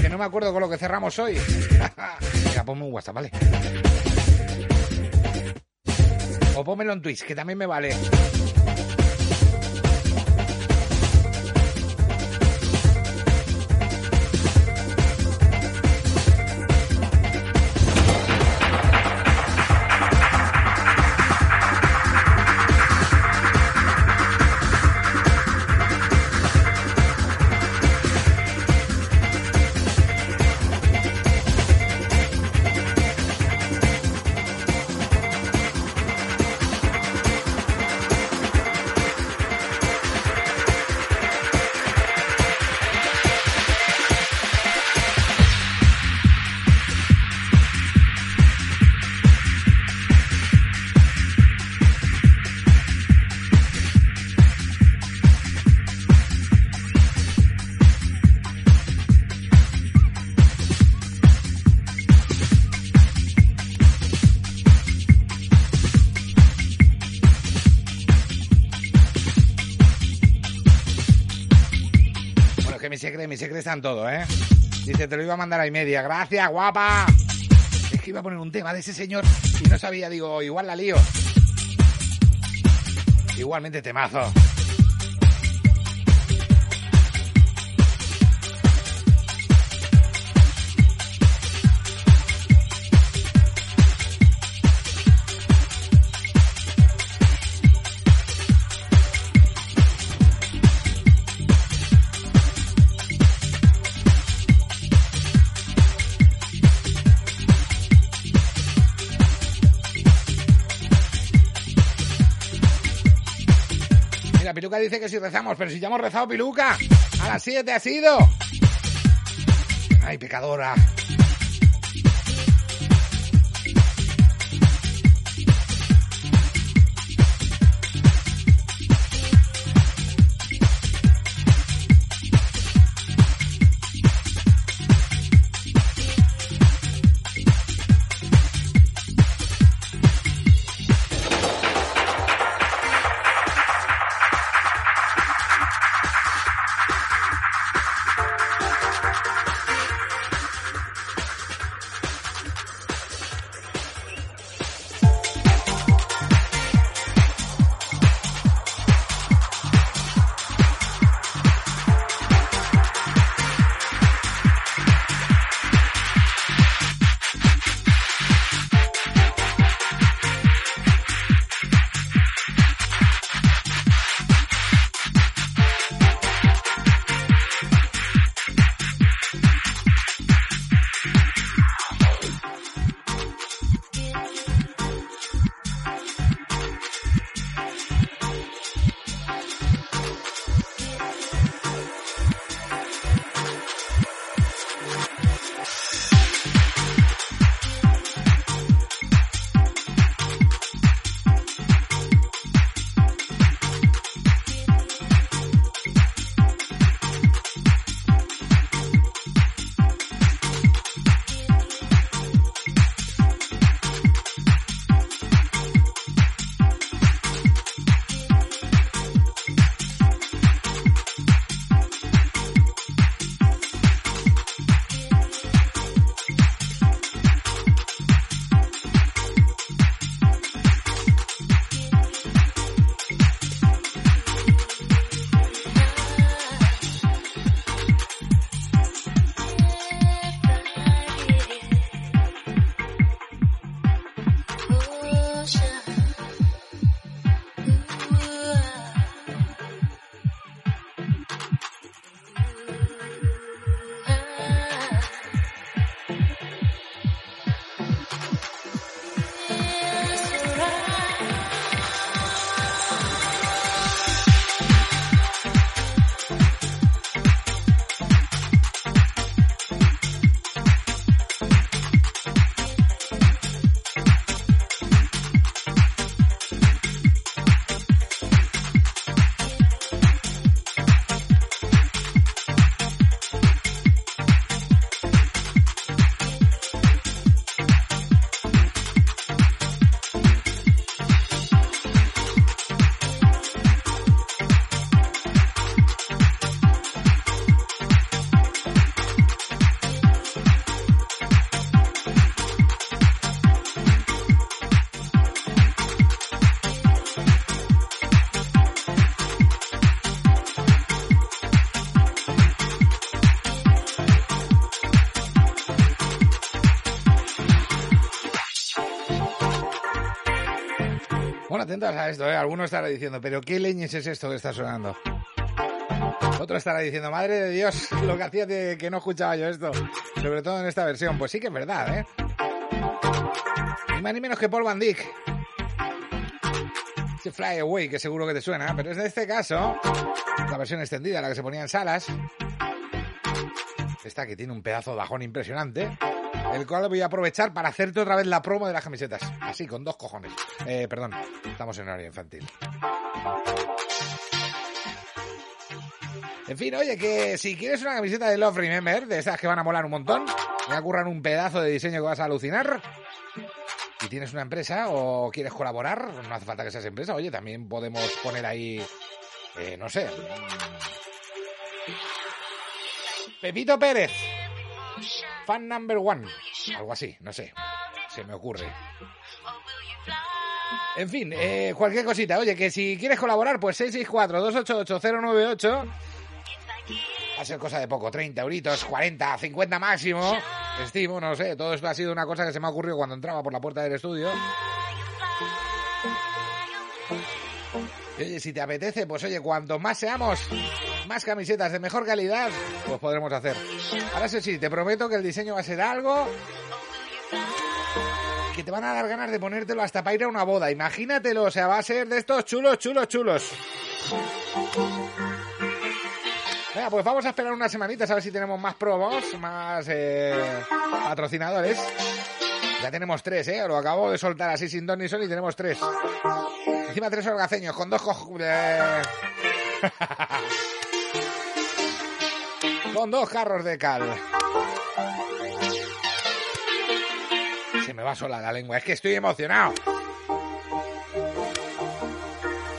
Que no me acuerdo con lo que cerramos hoy. Venga, ponme un WhatsApp, ¿vale? O pónmelo en Twitch, que también me vale. Que mi secre, mi secre está en todo, ¿eh? Dice, te lo iba a mandar a y media. Gracias, guapa. Es que iba a poner un tema de ese señor y no sabía, digo, igual la lío. Igualmente temazo. Dice que si rezamos, pero si ya hemos rezado, Piluca. A las 7 ha sido. Ay, pecadora. Atentos a ¿eh? Alguno estará diciendo, pero ¿qué leñes es esto que está sonando? Otro estará diciendo, madre de Dios, lo que hacía que no escuchaba yo esto. Sobre todo en esta versión. Pues sí que es verdad, ¿eh? Ni más ni menos que Paul Van Dyck. Ese Fly Away, que seguro que te suena, pero es de este caso, la versión extendida, la que se ponía en salas. Esta que tiene un pedazo de bajón impresionante, el cual voy a aprovechar para hacerte otra vez la promo de las camisetas. Así, con dos cojones. Eh, perdón, estamos en horario infantil. En fin, oye, que si quieres una camiseta de Love Remember, de esas que van a molar un montón, me a currar un pedazo de diseño que vas a alucinar, y tienes una empresa o quieres colaborar, no hace falta que seas empresa, oye, también podemos poner ahí, eh, no sé, Pepito Pérez, fan number one, algo así, no sé, se me ocurre. En fin, eh, cualquier cosita, oye, que si quieres colaborar, pues 664-288-098. Va a ser cosa de poco, 30 euritos, 40, 50 máximo. Estimo, no sé, todo esto ha sido una cosa que se me ha ocurrido cuando entraba por la puerta del estudio. Y oye, si te apetece, pues oye, cuanto más seamos, más camisetas de mejor calidad, pues podremos hacer. Ahora eso sí, te prometo que el diseño va a ser algo que te van a dar ganas de ponértelo hasta para ir a una boda. Imagínatelo, o sea, va a ser de estos chulos, chulos, chulos. Venga, pues vamos a esperar unas semanitas a ver si tenemos más promos, más eh, patrocinadores. Ya tenemos tres, ¿eh? Lo acabo de soltar así sin don ni son y tenemos tres. Encima tres holgaceños con dos eh, con dos jarros de cal. Se me va sola la lengua, es que estoy emocionado.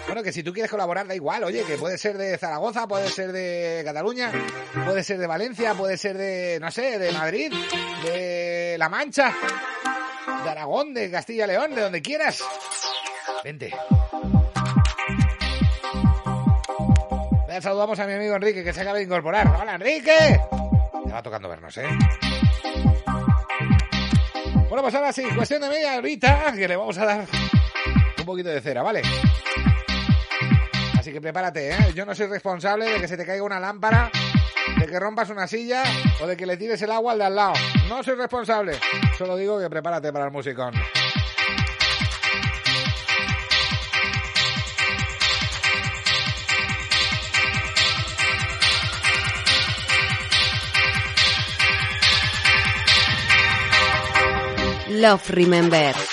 Bueno, que si tú quieres colaborar, da igual, oye, que puede ser de Zaragoza, puede ser de Cataluña, puede ser de Valencia, puede ser de, no sé, de Madrid, de La Mancha, de Aragón, de Castilla y León, de donde quieras. Vente. Ya saludamos a mi amigo Enrique, que se acaba de incorporar. ¡Hola, Enrique! Ya va tocando vernos, ¿eh? Bueno, pues ahora sí, cuestión de media horita, que le vamos a dar un poquito de cera, ¿vale? Así que prepárate, ¿eh? Yo no soy responsable de que se te caiga una lámpara, de que rompas una silla o de que le tires el agua al de al lado. No soy responsable. Solo digo que prepárate para el musicón. Love Remember.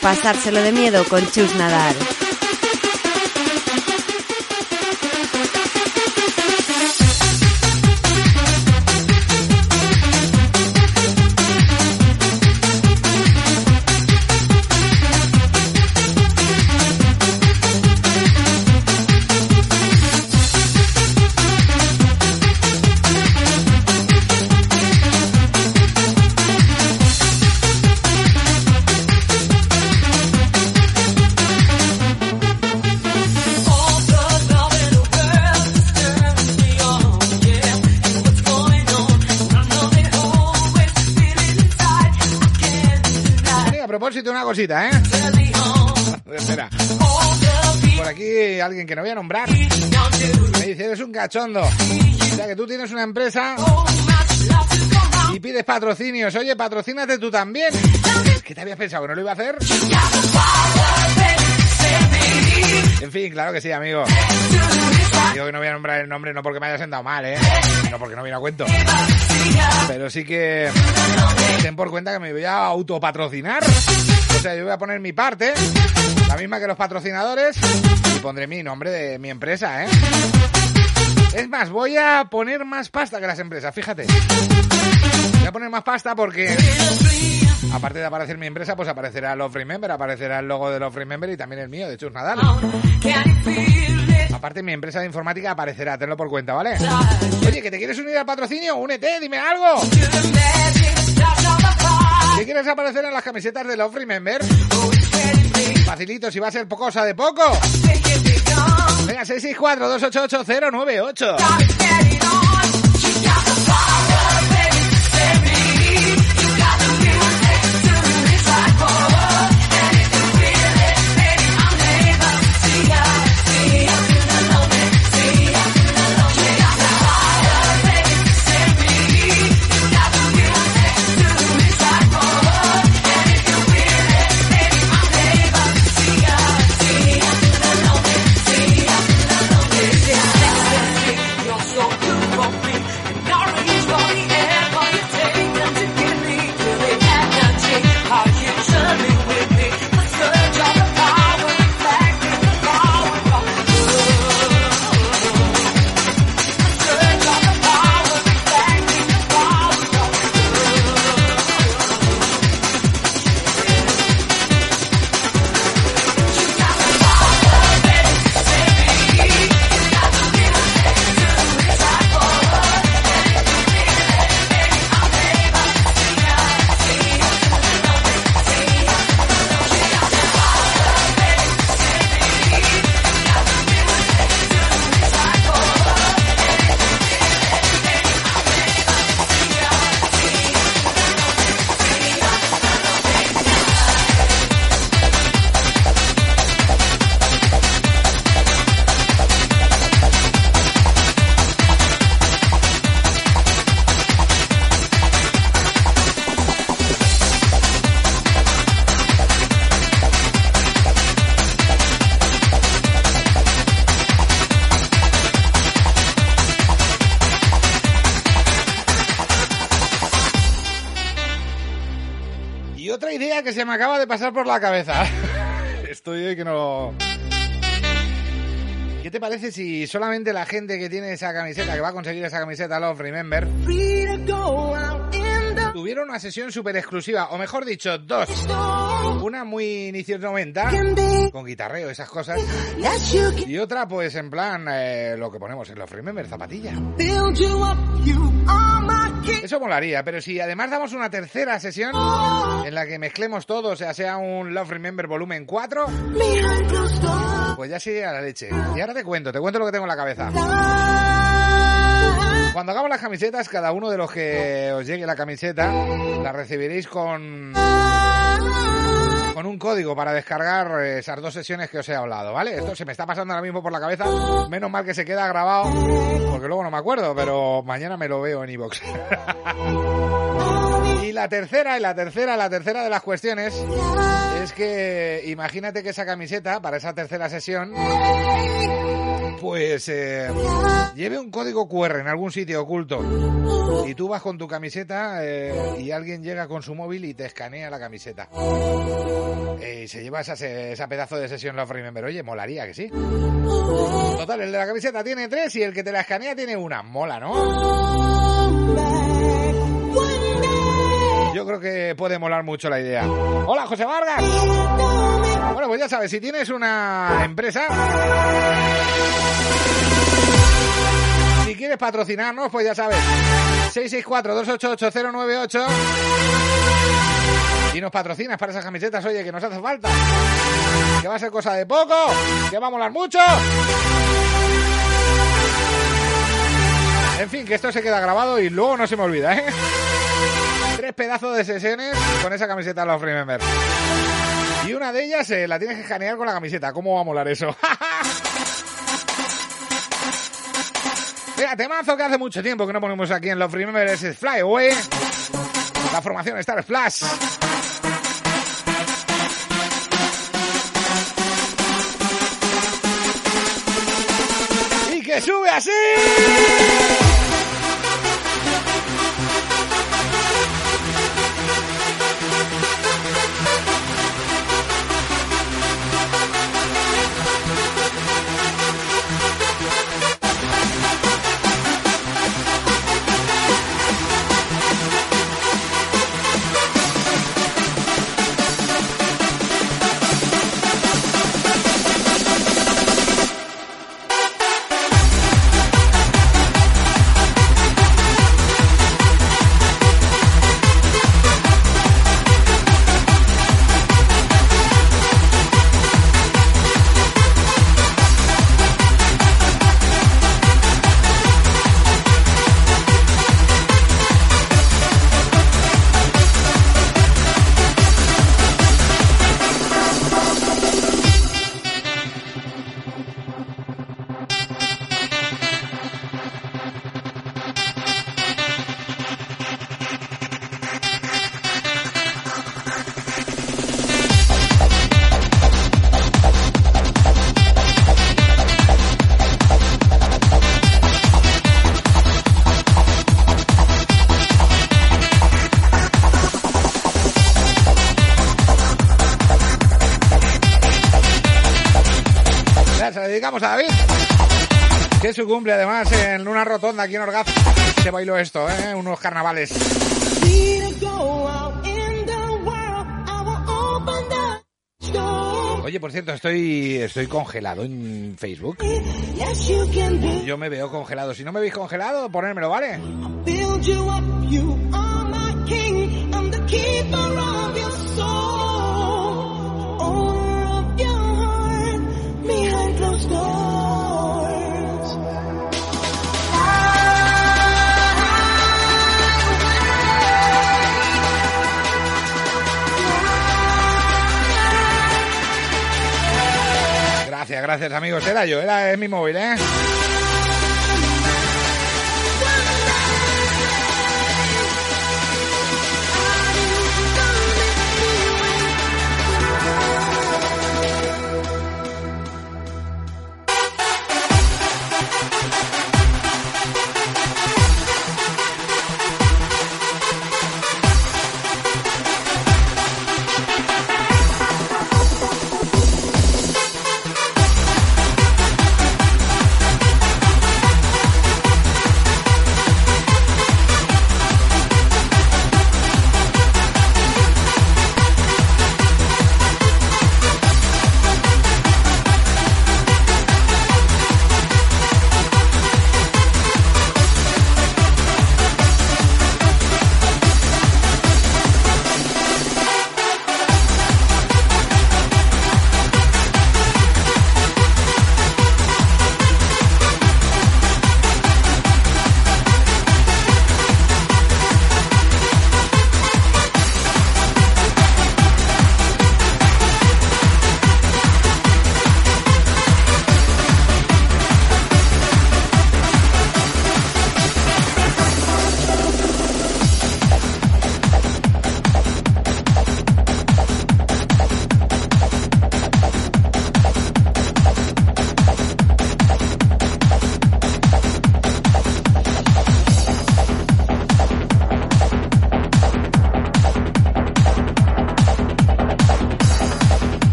Pasárselo de miedo con Chus Nadal. Cachondo. O sea, que tú tienes una empresa y pides patrocinios. Oye, patrocínate tú también. ¿Qué te habías pensado? ¿Que no lo iba a hacer? En fin, claro que sí, amigo. Digo que no voy a nombrar el nombre no porque me haya sentado mal, ¿eh? No porque no viene a cuento. Pero sí que ten por cuenta que me voy a autopatrocinar. O sea, yo voy a poner mi parte, la misma que los patrocinadores, y pondré mi nombre de mi empresa, ¿eh? Es más, voy a poner más pasta que las empresas, fíjate. Voy a poner más pasta porque aparte de aparecer mi empresa, pues aparecerá Love Remember, aparecerá el logo de Love Remember y también el mío, de Chus Nadal. Aparte mi empresa de informática aparecerá, tenlo por cuenta, ¿vale? Oye, ¿que te quieres unir al patrocinio? Únete, dime algo. ¿Qué quieres aparecer en las camisetas de Love Remember? Facilito, si va a ser cosa de poco. Venga, 664-288-098. Me acaba de pasar por la cabeza. Estoy hoy que no... ¿Qué ¿Qué te parece si solamente la gente que tiene esa camiseta, que va a conseguir esa camiseta Love Remember, tuviera una sesión súper exclusiva, o mejor dicho, dos. Una muy inicios 90, con guitarreo, esas cosas. Y otra, pues en plan, eh, lo que ponemos en Love Remember, zapatilla. Eso molaría, pero si además damos una tercera sesión en la que mezclemos todo, o sea, sea un Love Remember volumen 4, pues ya sería la leche. Y ahora te cuento, te cuento lo que tengo en la cabeza. Cuando hagamos las camisetas, cada uno de los que os llegue la camiseta, la recibiréis con con un código para descargar eh, esas dos sesiones que os he hablado, ¿vale? Esto se me está pasando ahora mismo por la cabeza, menos mal que se queda grabado, porque luego no me acuerdo, pero mañana me lo veo en iVoox. y la tercera, y la tercera, la tercera de las cuestiones es que imagínate que esa camiseta, para esa tercera sesión, pues eh, lleve un código QR en algún sitio oculto y tú vas con tu camiseta eh, y alguien llega con su móvil y te escanea la camiseta Eh, y se lleva esa, pedazo de sesión Love Remember. Oye, molaría que sí. Total, el de la camiseta tiene tres y el que te la escanea tiene una. Mola, ¿no? Creo que puede molar mucho la idea. Hola, José Vargas. Bueno, pues ya sabes, si tienes una empresa, si quieres patrocinarnos, pues ya sabes, 664-288-098 y nos patrocinas para esas camisetas, oye, que nos hace falta. Que va a ser cosa de poco, que va a molar mucho. En fin, que esto se queda grabado y luego no se me olvida, ¿eh? Tres pedazos de sesiones con esa camiseta Love Remember. Y una de ellas eh, la tienes que escanear con la camiseta. ¿Cómo va a molar eso? Mira, temazo que hace mucho tiempo que no ponemos aquí en Love Remember es Fly Away. La formación Star Flash. Y que sube así. A David. Que su cumple, además, en una rotonda aquí en Orgaz. Se bailó esto, ¿eh? Unos carnavales. Oye, por cierto, estoy, estoy congelado en Facebook. Yo me veo congelado. Si no me veis congelado, ponérmelo, ¿vale? Gracias, amigos. Era yo, era es mi móvil, ¿eh?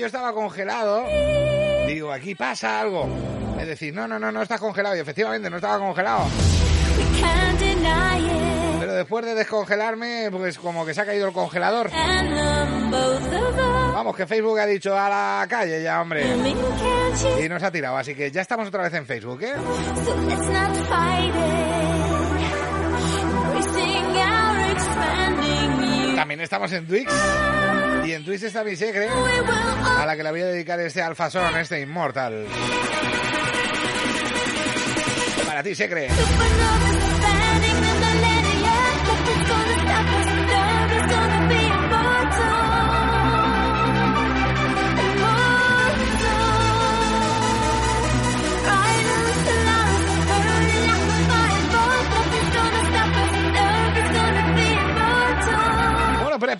Yo estaba congelado, digo, aquí pasa algo. Es decir, no, no, no, no estás congelado. Y efectivamente no estaba congelado. Pero después de descongelarme, pues como que se ha caído el congelador. Vamos, que Facebook ha dicho a la calle ya, hombre. Y nos ha tirado, así que ya estamos otra vez en Facebook, ¿eh? También estamos en Twix. Y en Twix está mi secre, a la que le voy a dedicar este alfasón, este inmortal. Para ti, secre.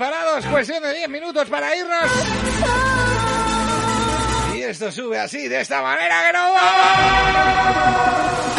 Standing preparados, cuestión de 10 minutos para irnos. Y esto sube así, de esta manera que no vamos.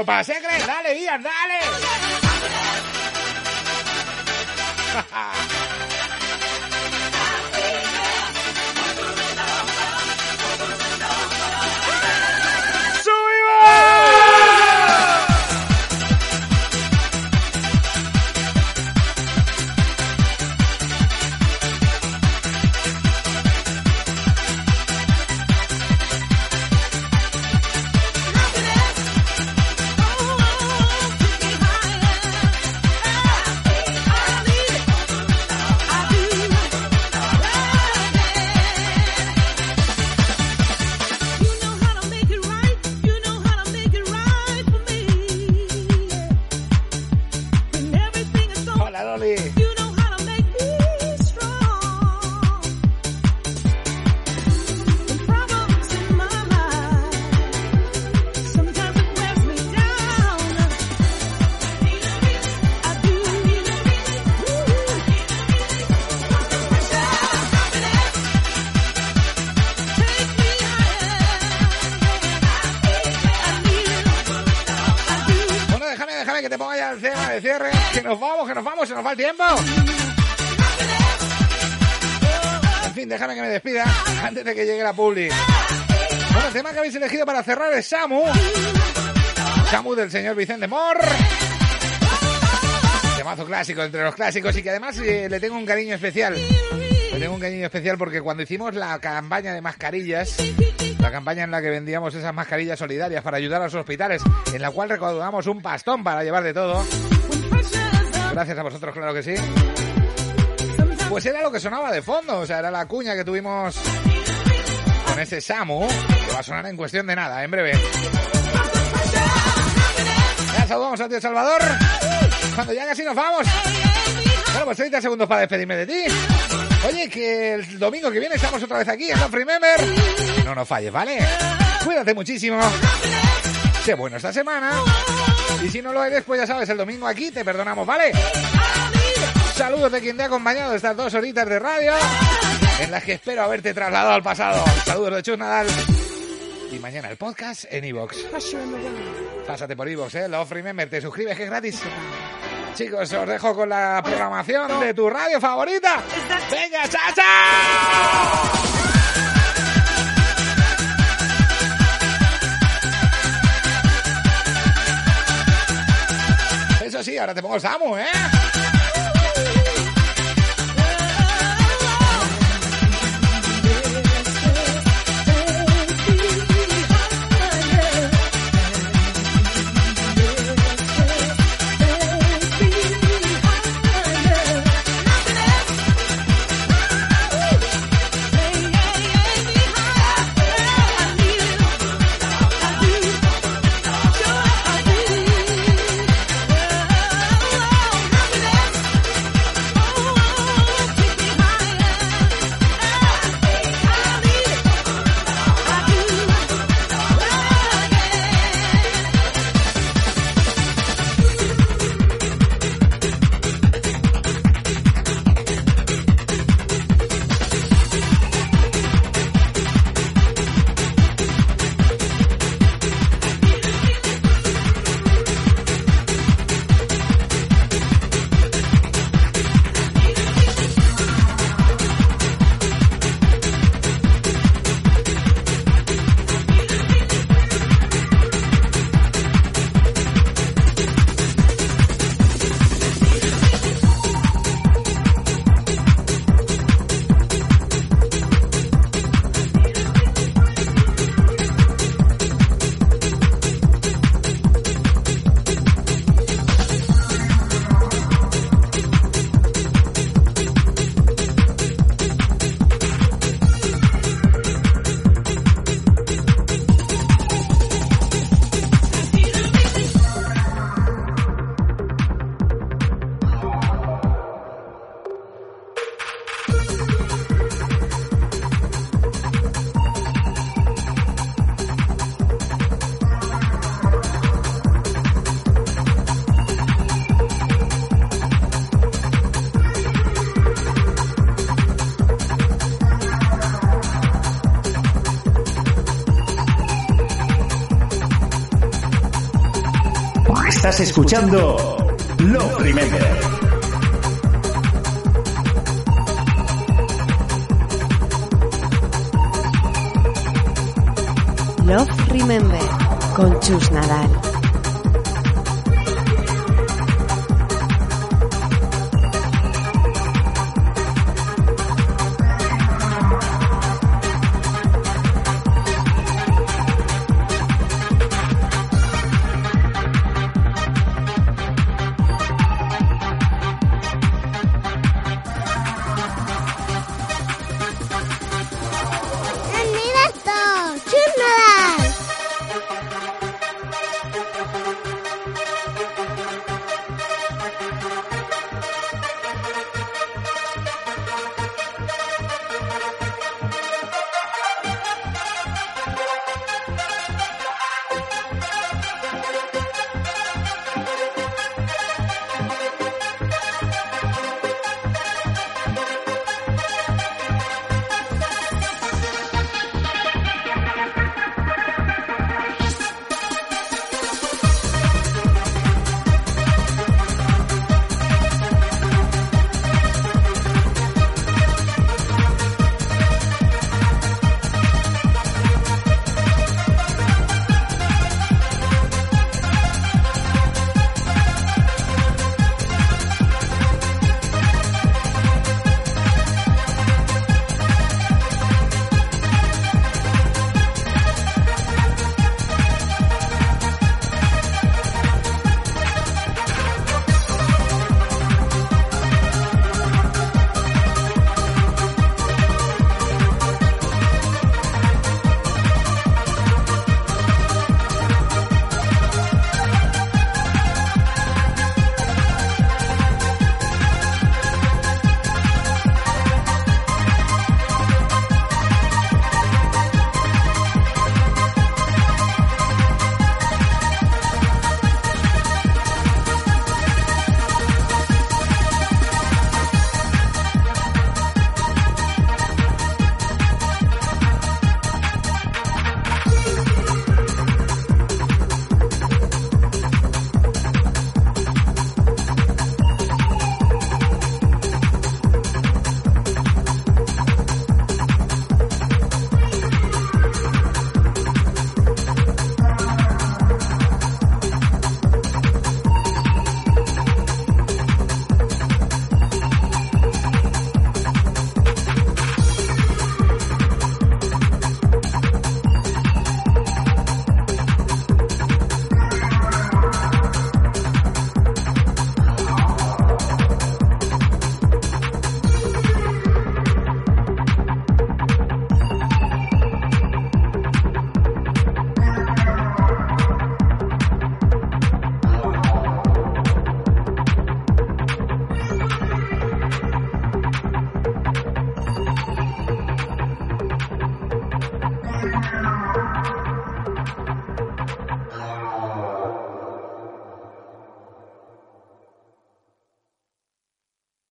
Un vamos, se nos va el tiempo. En fin, déjame que me despida antes de que llegue la publi. Bueno, el tema que habéis elegido para cerrar es Samu. Samu del señor Vicente Mor. Temazo clásico, entre los clásicos y que además eh, le tengo un cariño especial. Le tengo un cariño especial porque cuando hicimos la campaña de mascarillas, la campaña en la que vendíamos esas mascarillas solidarias para ayudar a los hospitales, en la cual recaudamos un pastón para llevar de todo. Gracias a vosotros, claro que sí. Pues era lo que sonaba de fondo, o sea, era la cuña que tuvimos con ese Samu, que va a sonar en cuestión de nada, en breve. Ya saludamos a tío Salvador. Cuando ya casi nos vamos. Bueno, pues 30 segundos para despedirme de ti. Oye, que el domingo que viene estamos otra vez aquí en Love Remember. No nos falles, ¿vale? Cuídate muchísimo. Sé bueno esta semana. Y si no lo eres, pues ya sabes, el domingo aquí te perdonamos, ¿vale? Saludos de quien te ha acompañado estas dos horitas de radio en las que espero haberte trasladado al pasado. Saludos de Chus Nadal. Y mañana el podcast en iVoox. Pásate por iVoox, ¿eh? Love Remember, te suscribes que es gratis. Chicos, os dejo con la programación de tu radio favorita. ¡Venga, chao, chao! Eso sí, ahora te pongo Samu, ¿eh? Estás escuchando Love Remember. Love Remember con Chus Nadal.